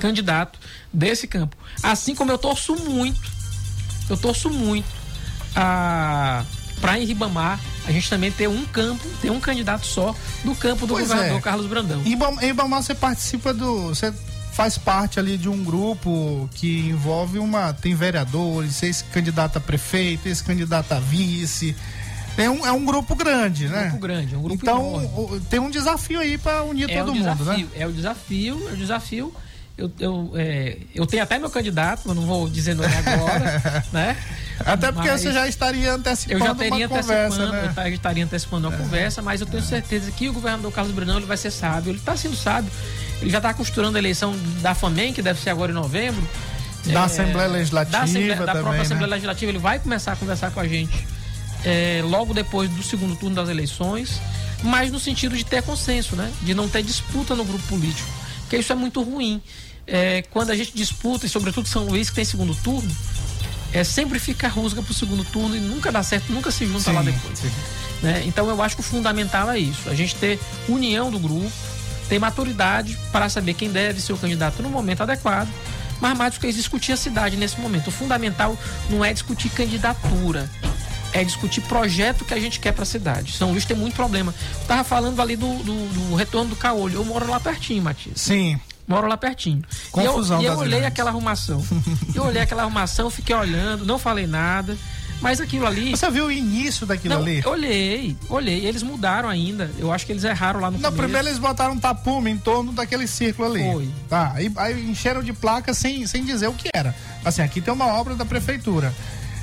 S14: candidato desse campo. Assim como eu torço muito, eu torço muito a para em Ribamar a gente também ter um campo, ter um candidato só do campo do
S1: Pois
S14: governador
S1: é.
S14: Carlos Brandão.
S1: Em Ibam- em Ibamar você participa do. Você faz parte ali de um grupo que envolve uma. Tem vereadores, esse candidato a prefeito, esse candidato a vice. É um, é um grupo grande, né?
S14: grupo grande, é um grupo
S1: Então,
S14: enorme.
S1: tem um desafio aí para unir
S14: é
S1: todo mundo,
S14: desafio,
S1: né?
S14: É o desafio, é o desafio. Eu, eu, é, eu tenho até meu candidato, mas não vou dizer nome agora, né?
S1: Até porque
S14: Mas
S1: você já estaria
S14: eu
S1: antecipando
S14: já teria
S1: uma conversa, né?
S14: eu ta- estaria antecipando uma conversa, mas eu tenho certeza que o governador Carlos Brandão ele vai ser sábio, ele está sendo sábio. Ele já está costurando a eleição da FAMEM, que deve ser agora em novembro.
S1: Da Assembleia Legislativa
S14: da, Assembleia- da
S1: também,
S14: própria
S1: né?
S14: Assembleia Legislativa, ele vai começar a conversar com a gente é, logo depois do segundo turno das eleições, mas no sentido de ter consenso, né? De não ter disputa no grupo político, porque isso é muito ruim. É, quando a gente disputa, e sobretudo São Luís, que tem segundo turno, é, sempre fica rusga pro segundo turno e nunca dá certo, nunca se junta lá
S1: Sim,
S14: depois. né? Então eu acho que o fundamental é isso, a gente ter união do grupo, ter maturidade para saber quem deve ser o candidato no momento adequado, mas mais do que isso, discutir a cidade nesse momento. O fundamental não é discutir candidatura, é discutir projeto que a gente quer para a cidade. São Luís tem muito problema. Eu tava falando ali do, do, do retorno do Caolho. Eu moro lá pertinho, Matias.
S1: Sim.
S14: Moro lá pertinho.
S1: Confusão
S14: e eu, e eu olhei
S1: grandes.
S14: aquela arrumação. eu olhei aquela arrumação, fiquei olhando, não falei nada. Mas aquilo ali.
S1: Você viu o início daquilo
S14: Não,
S1: ali?
S14: Olhei, olhei. Eles mudaram ainda. Eu acho que eles erraram lá no
S1: Não, primeiro eles botaram um tapume em torno daquele círculo ali.
S14: Foi.
S1: Tá, aí, aí encheram de placa sem, sem dizer o que era. Assim, aqui tem uma obra da prefeitura.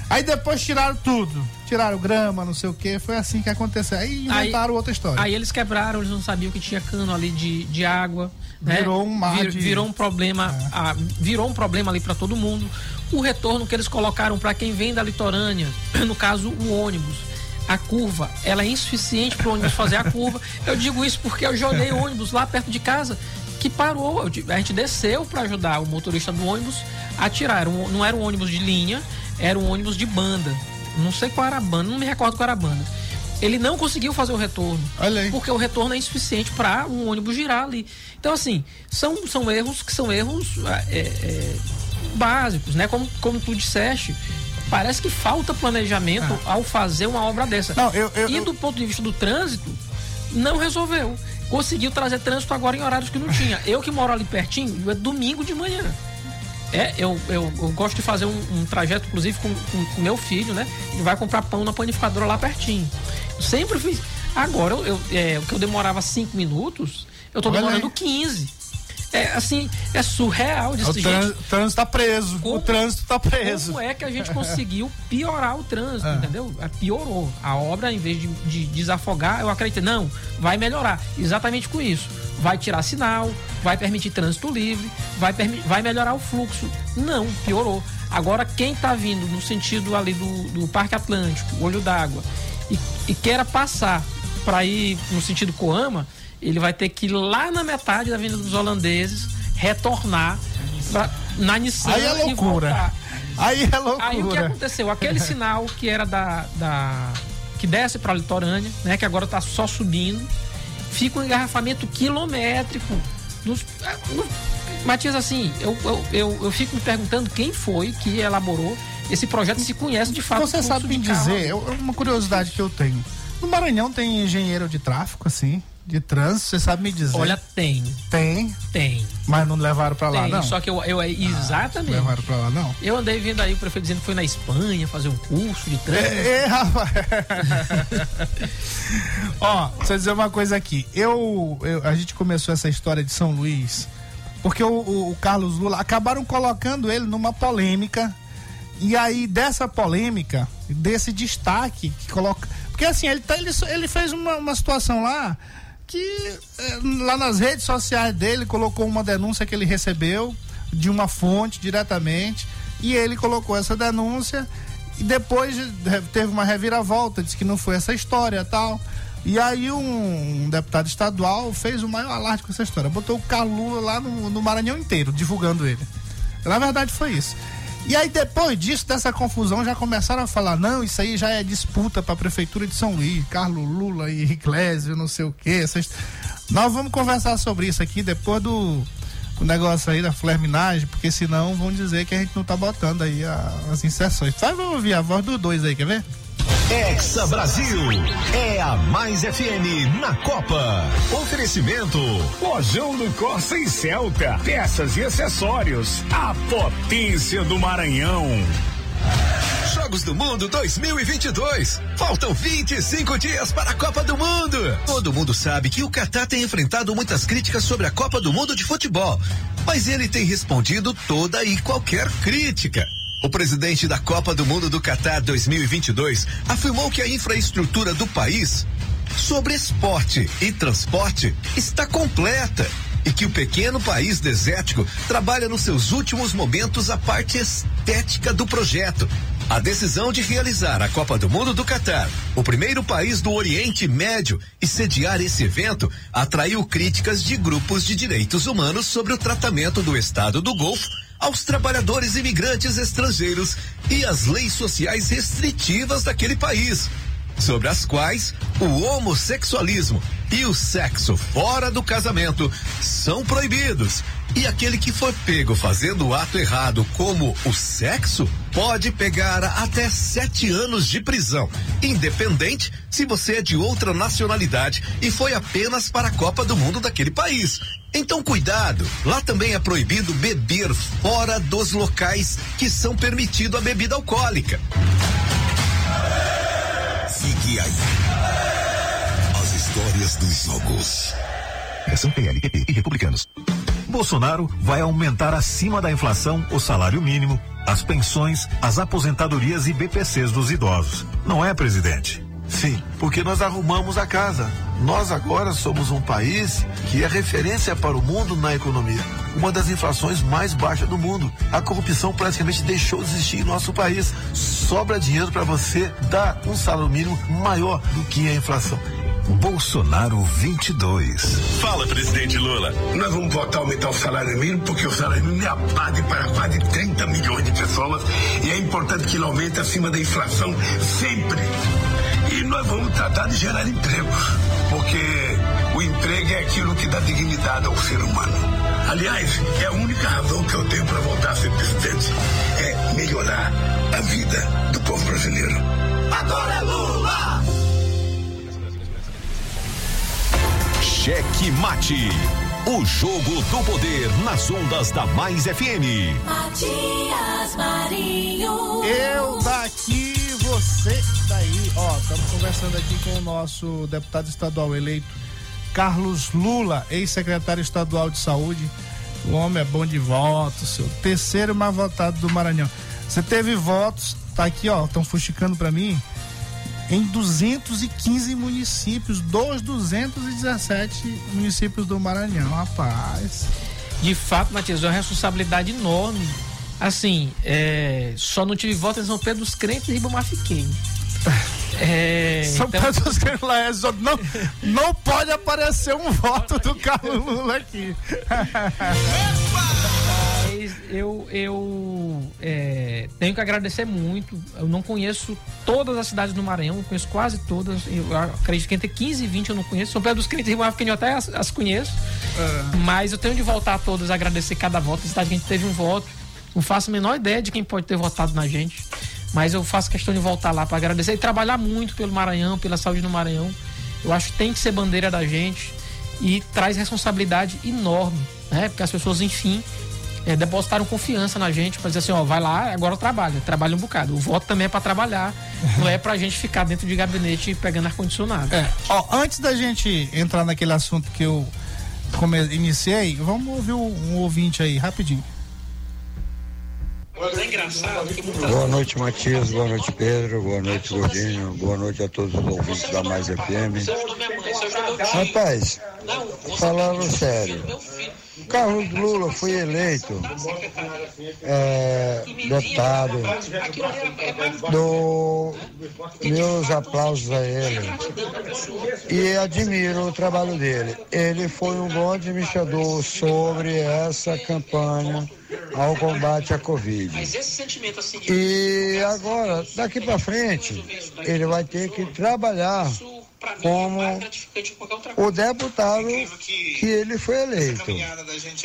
S1: Aí depois tiraram tudo. Tiraram grama, não sei o que. Foi assim que aconteceu. Aí inventaram outra história.
S14: Aí eles quebraram, eles não sabiam que tinha cano ali de, de água. né?
S1: Virou um mar
S14: Vir-
S1: de-
S14: Virou um problema, ah, virou um problema ali para todo mundo. O retorno que eles colocaram para quem vem da litorânea, no caso o ônibus, a curva, ela é insuficiente para o ônibus fazer a curva. Eu digo isso porque eu já olhei ônibus lá perto de casa que parou. A gente desceu para ajudar o motorista do ônibus a tirar. Não era um ônibus de linha, era um ônibus de banda. Não sei qual era a banda, não me recordo qual era a banda. Ele não conseguiu fazer o retorno. Porque o retorno é insuficiente para um ônibus girar ali. Então, assim, são, são erros que são erros é, é, básicos, né? Como, como tu disseste, parece que falta planejamento ao fazer uma obra dessa.
S1: Não, eu- eu-
S14: e do ponto de vista do trânsito, não resolveu. Conseguiu trazer trânsito agora em horários que não tinha. Eu que moro ali pertinho, é domingo de manhã. É, eu, eu, eu gosto de fazer um, um trajeto, inclusive, com, com meu filho, né? Ele vai comprar pão na panificadora lá pertinho. Eu sempre fiz. Agora, eu, eu- é, o que eu demorava cinco minutos, eu tô
S1: Olha
S14: demorando
S1: aí.
S14: 15. É assim, é surreal de
S1: O
S14: gente.
S1: trânsito, tá preso. o trânsito tá preso.
S14: Como é que a gente conseguiu piorar o trânsito,
S1: Ah.
S14: entendeu? É, Piorou. A obra, em vez de, de desafogar, eu acredito, não, vai melhorar. Exatamente com isso. Vai tirar sinal, vai permitir trânsito livre, vai, vai melhorar o fluxo. Não, piorou. Agora, quem está vindo no sentido ali do, do Parque Atlântico, Olho d'Água, e, e queira passar para ir no sentido Coama, ele vai ter que ir lá na metade da Avenida dos Holandeses, retornar pra, na Nissan
S1: Aí é loucura. Aí é loucura.
S14: Aí o que aconteceu? Aquele sinal que era da. da que desce para a litorânea, né? Que agora está só subindo, fica um engarrafamento quilométrico. Nos, no, Matias, assim, eu, eu, eu, eu fico me perguntando quem foi que elaborou esse projeto e se conhece de fato.
S1: Você sabe me dizer, eu- uma curiosidade que eu tenho. No Maranhão tem engenheiro de tráfico, assim, de trânsito, você sabe me dizer?
S14: Olha, tem.
S1: Tem.
S14: Tem.
S1: Mas não levaram pra lá,
S14: Tem,
S1: não?
S14: só que eu, eu exatamente.
S1: Não levaram pra lá, não?
S14: Eu andei vendo aí o prefeito dizendo que foi na Espanha fazer um curso de trânsito.
S1: É, é, rapaz. Ó, deixa eu dizer uma coisa aqui. Eu, eu- a gente começou essa história de São Luís porque o, o- o Carlos Lula acabaram colocando ele numa polêmica. E aí, dessa polêmica, desse destaque que coloca. Porque assim, ele, tá, ele, ele fez uma, uma situação lá que é, lá nas redes sociais dele colocou uma denúncia que ele recebeu de uma fonte diretamente e ele colocou essa denúncia e depois teve uma reviravolta, disse que não foi essa história tal. E aí um, um deputado estadual fez o maior alarde com essa história, botou o Calula lá no, no Maranhão inteiro, divulgando ele. Na verdade foi isso. E aí depois disso, dessa confusão, já começaram a falar, não, isso aí já é disputa para a prefeitura de São Luís, Carlos Lula e Riclésio, não sei o quê. Essas... Nós vamos conversar sobre isso aqui depois do, do negócio aí da flerminagem, porque senão vão dizer que a gente não tá botando aí a, as inserções. Só vamos ouvir a voz dos dois aí, quer ver?
S2: Exa Brasil é a Mais FM na Copa. Oferecimento
S15: Lojão do Corsa e Celta, peças e acessórios, a potência do Maranhão.
S2: Jogos do Mundo 2022. Faltam 25 dias para a Copa do Mundo. Todo mundo sabe que o Catar tem enfrentado muitas críticas sobre a Copa do Mundo de futebol, mas ele tem respondido toda e qualquer crítica. O presidente da Copa do Mundo do Catar 2022 afirmou que a infraestrutura do país sobre esporte e transporte está completa e que o pequeno país desértico trabalha nos seus últimos momentos a parte estética do projeto. A decisão de realizar a Copa do Mundo do Catar, o primeiro país do Oriente Médio, e sediar esse evento, atraiu críticas de grupos de direitos humanos sobre o tratamento do Estado do Golfo aos trabalhadores imigrantes estrangeiros e as leis sociais restritivas daquele país, sobre as quais o homossexualismo e o sexo fora do casamento são proibidos. E aquele que for pego fazendo o ato errado, como o sexo, pode pegar até sete anos de prisão, independente se você é de outra nacionalidade e foi apenas para a Copa do Mundo daquele país. Então cuidado, lá também é proibido beber fora dos locais que são permitido a bebida alcoólica.
S16: Fique aí. As histórias dos jogos.
S11: São PLPP e republicanos. Bolsonaro vai aumentar acima da inflação o salário mínimo, as pensões, as aposentadorias e BPCs dos idosos. Não é, presidente?
S12: Sim, porque nós arrumamos a casa. Nós agora somos um país que é referência para o mundo na economia. Uma das inflações mais baixas do mundo. A corrupção praticamente deixou de existir em nosso país. Sobra dinheiro para você dar um salário mínimo maior do que a inflação.
S11: Bolsonaro 22.
S2: Fala, presidente Lula.
S13: Nós vamos votar aumentar o salário mínimo porque o salário mínimo é a base para quase 30 milhões de pessoas e é importante que ele aumente acima da inflação sempre. E nós vamos tratar de gerar emprego, porque o emprego é aquilo que dá dignidade ao ser humano. Aliás, é a única razão que eu tenho para voltar a ser presidente é melhorar a vida do povo brasileiro.
S2: Agora é Lula! Cheque Mate. O jogo do poder nas ondas da Mais FM.
S4: Matias Marinho.
S1: Eu daqui, você daí. Ó, estamos conversando aqui com o nosso deputado estadual eleito, Carlos Lula, ex-secretário estadual de saúde. O homem é bom de votos, seu terceiro mais votado do Maranhão. Você teve votos, tá aqui, ó, estão fuxicando para mim, em 215 municípios, dos 217 municípios do Maranhão, rapaz.
S14: De fato, Matias, é uma responsabilidade enorme. Assim, é, só não tive voto em São Pedro dos Crentes e Ribamar fiquei. É,
S1: São
S14: então-
S1: Pedro dos Crentes lá é só- não, não pode aparecer um voto do Carlos Lula aqui.
S14: Mas eu, eu é, tenho que agradecer muito. Eu não conheço todas as cidades do Maranhão, eu conheço quase todas. Eu acredito que entre 15 e 20 eu não conheço. São Pedro dos Crentes e Ave, eu até as, as conheço. Mas eu tenho de voltar a todas, agradecer cada voto. A cidade que a gente teve um voto. Não faço a menor ideia de quem pode ter votado na gente. Mas eu faço questão de voltar lá para agradecer e trabalhar muito pelo Maranhão, pela saúde do Maranhão. Eu acho que tem que ser bandeira da gente e traz responsabilidade enorme, né? Porque as pessoas, enfim, é, depositaram confiança na gente para dizer assim, ó, vai lá, agora trabalha, trabalha um bocado. O voto também é para trabalhar, não é pra gente ficar dentro de gabinete pegando ar-condicionado.
S1: É, ó, antes da gente entrar naquele assunto que eu iniciei, vamos ouvir um ouvinte aí, rapidinho.
S14: É engraçado.
S17: Boa noite, Matias. Boa noite, Pedro. Boa noite, Gordinho. Boa noite a todos os ouvintes da Mais FM. Rapaz, falando sério, Carlos Lula foi eleito é, deputado. Dou meus aplausos a ele. E admiro o trabalho dele. Ele foi um bom administrador sobre essa campanha ao combate à Covid. E agora, daqui para frente, ele vai ter que trabalhar como o deputado que ele foi eleito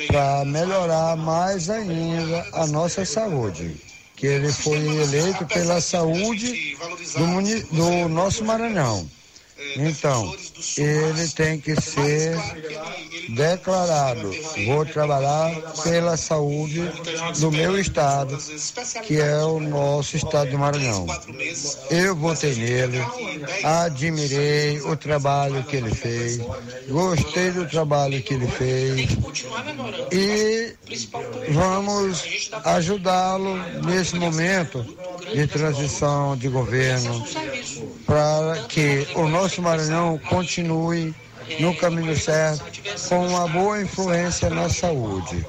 S17: para melhorar mais ainda a nossa saúde. Que ele foi eleito pela saúde do, do nosso Maranhão. Então, ele tem que ser declarado. Vou trabalhar pela saúde do meu estado, que é o nosso estado do Maranhão. Eu votei nele, admirei o trabalho que ele fez, gostei do trabalho que ele fez e vamos ajudá-lo nesse momento de transição de governo para que o nosso Maranhão continue no caminho certo, com uma boa influência na saúde.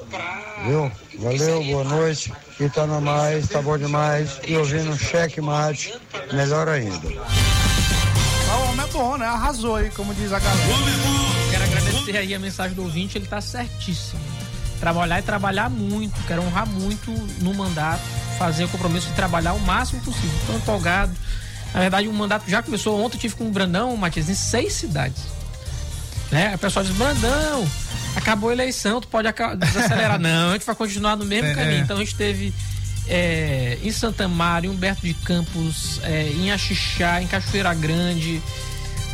S17: Viu? Valeu, boa noite. E tá na mais, tá bom demais. E ouvindo um cheque mate, melhor ainda.
S1: O homem é bom, né? Arrasou aí, como diz a galera.
S14: Quero agradecer aí a mensagem do ouvinte, ele tá certíssimo. Trabalhar e trabalhar muito, quero honrar muito no mandato, fazer o compromisso de trabalhar o máximo possível. Estou empolgado. Na verdade, o mandato já começou ontem, eu tive com o Brandão, Matias, em seis cidades. Né? O pessoal diz, Brandão, acabou a eleição, tu pode desacelerar. Não, a gente vai continuar no mesmo
S1: É.
S14: caminho. Então a gente teve é, em Santa Maria, em Humberto de Campos, é, em Axixá, em Cachoeira Grande,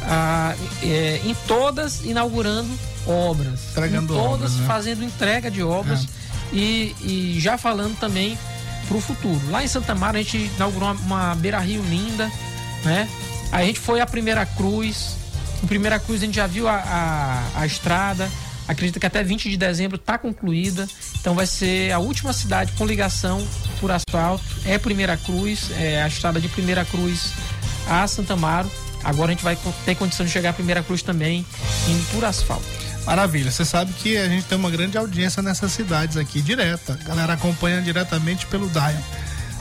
S14: ah, é, em todas inaugurando obras.
S1: Entregando
S14: em todas
S1: obras, né?
S14: fazendo entrega de obras e, e já falando também para o futuro. Lá em Santa Maria a gente inaugurou uma, uma beira-rio linda, né? A gente foi à Primeira Cruz. Em Primeira Cruz a gente já viu a, a, a estrada. Acredito que até 20 de dezembro está concluída. Então vai ser a última cidade com ligação por asfalto. É Primeira Cruz, é a estrada de Primeira Cruz a Santa Amaro. Agora a gente vai ter condição de chegar a Primeira Cruz também indo por asfalto.
S1: Maravilha, você sabe que a gente tem uma grande audiência nessas cidades aqui, direta. A galera acompanha diretamente pelo Dial.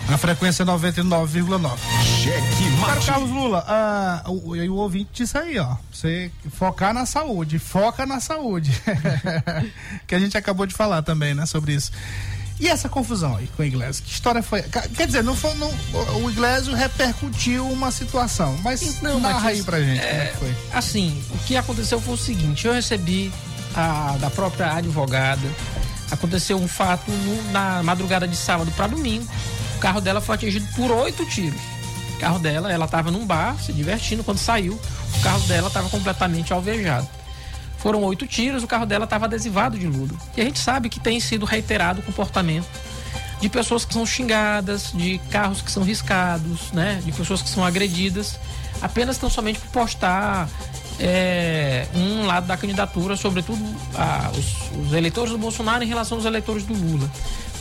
S1: Na frequência 99,9.
S2: Cheque
S1: Caro Carlos Lula, ah, o, o, o ouvinte disse aí, ó. Você focar na saúde, foca na saúde. que a gente acabou de falar também, né, sobre isso. E essa confusão aí com o Iglesias? Que história foi? Quer dizer, não foi, não, o Iglesias repercutiu uma situação, mas
S14: Não,
S1: narra
S14: Matias,
S1: aí pra gente como é
S14: é,
S1: que foi.
S14: Assim, o que aconteceu foi o seguinte: eu recebi a, da própria advogada. Aconteceu um fato no- na madrugada de sábado para domingo. O carro dela foi atingido por oito tiros. O carro dela, ela estava num bar se divertindo. Quando saiu, o carro dela estava completamente alvejado. Foram oito tiros, o carro dela estava adesivado de ludo. E a gente sabe que tem sido reiterado o comportamento de pessoas que são xingadas, de carros que são riscados, né? De pessoas que são agredidas, apenas tão somente por postar é, um lado da candidatura, sobretudo a- os, os eleitores do Bolsonaro em relação aos eleitores do Lula.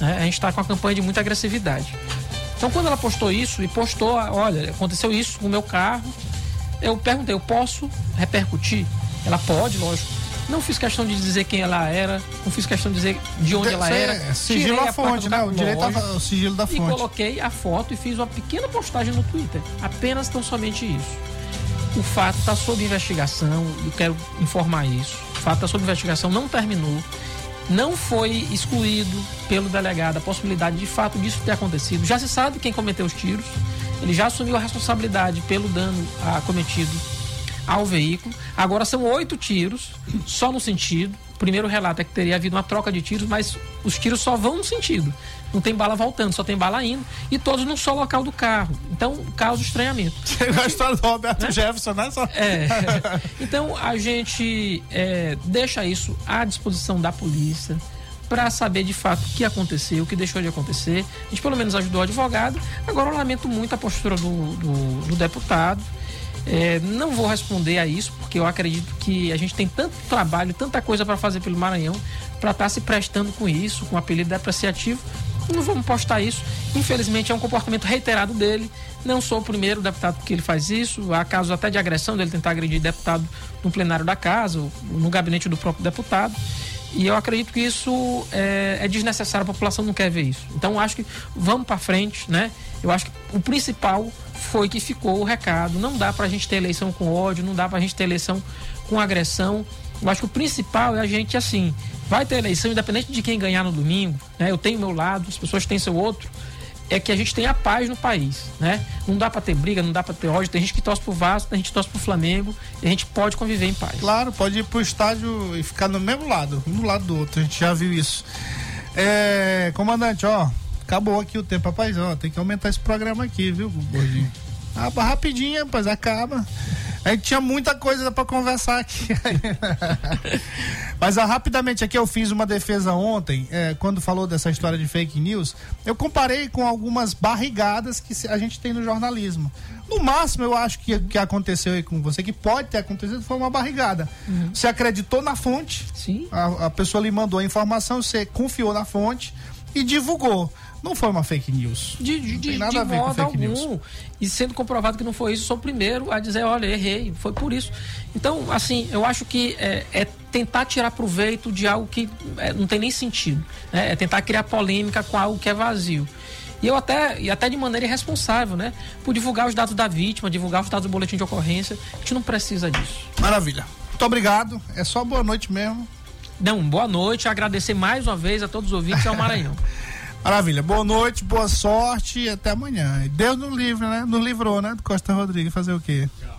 S14: Né? A gente está com uma campanha de muita agressividade. Então, quando ela postou isso e postou, olha, aconteceu isso com o meu carro, eu perguntei, eu posso repercutir? Ela pode, lógico. Não fiz questão de dizer quem ela era, não fiz questão de dizer de onde ela
S1: Isso é
S14: era.
S1: sigilo
S14: a placa
S1: fonte, né? O direito a-
S14: lógico,
S1: o sigilo da
S14: E
S1: fonte.
S14: coloquei a foto e fiz uma pequena postagem no Twitter. Apenas tão somente isso. O fato está sob investigação, eu quero informar isso. O fato está sob investigação, não terminou. Não foi excluído pelo delegado a possibilidade de fato disso ter acontecido. Já se sabe quem cometeu os tiros. Ele já assumiu a responsabilidade pelo dano cometido ao veículo. Agora são oito tiros, só no sentido. O primeiro relato é que teria havido uma troca de tiros, mas os tiros só vão no sentido. Não tem bala voltando, só tem bala indo. E todos num só local do carro. Então causa estranhamento.
S1: a história do Roberto Jefferson, né? Só...
S14: É. Então a gente é, deixa isso à disposição da polícia para saber de fato o que aconteceu, o que deixou de acontecer. A gente pelo menos ajudou o advogado. Agora eu lamento muito a postura do, do, do deputado. É, não vou responder a isso, porque eu acredito que a gente tem tanto trabalho, tanta coisa para fazer pelo Maranhão, para estar se prestando com isso, com um apelido depreciativo. Não vamos postar isso. Infelizmente é um comportamento reiterado dele. Não sou o primeiro deputado que ele faz isso. Há casos até de agressão dele tentar agredir deputado no plenário da casa, no gabinete do próprio deputado. E eu acredito que isso é, é desnecessário, a população não quer ver isso. Então acho que vamos para frente, né? Eu acho que o principal foi que ficou o recado. Não dá para a gente ter eleição com ódio, não dá para a gente ter eleição com agressão. Eu acho que o principal é a gente, assim, vai ter eleição, independente de quem ganhar no domingo, né? Eu tenho meu lado, as pessoas têm seu outro. É que a gente tenha paz no país, né? Não dá para ter briga, não dá para ter ódio. Tem gente que torce pro Vasco, tem gente que torce pro Flamengo. E a gente pode conviver em paz.
S1: Claro, pode ir pro estádio e ficar no mesmo lado, um do lado do outro. A gente já viu isso. É, comandante, ó, acabou aqui o tempo, rapaz, ó, tem que aumentar esse programa aqui, viu, gordinho? Ah, rapidinho, rapaz, acaba. A gente tinha muita coisa para conversar aqui. Mas ah, rapidamente aqui eu fiz uma defesa ontem, é, quando falou dessa história de fake news. Eu comparei com algumas barrigadas que a gente tem no jornalismo. No máximo, eu acho que que aconteceu aí com você, que pode ter acontecido, foi uma barrigada.
S14: Uhum.
S1: Você acreditou na fonte,
S14: Sim.
S1: A, a pessoa lhe mandou a informação, você confiou na fonte e divulgou. Não foi uma fake news.
S14: De, de, de,
S1: nada
S14: de
S1: a ver com fake
S14: algum.
S1: news.
S14: E sendo comprovado que não foi isso, sou o primeiro a dizer, olha, errei, foi por isso. Então, assim, eu acho que é, é tentar tirar proveito de algo que é, não tem nem sentido. Né? É tentar criar polêmica com algo que é vazio. E eu até, e até de maneira irresponsável, né? Por divulgar os dados da vítima, divulgar os dados do boletim de ocorrência. A gente não precisa disso.
S1: Maravilha. Muito obrigado. É só boa noite mesmo.
S14: Não, boa noite. Agradecer mais uma vez a todos os ouvintes ao Maranhão.
S1: Maravilha. Boa noite, boa sorte e até amanhã. Deus nos livre, né? Nos livrou, né? Do Costa Rodrigues. Fazer o quê?
S5: Tchau.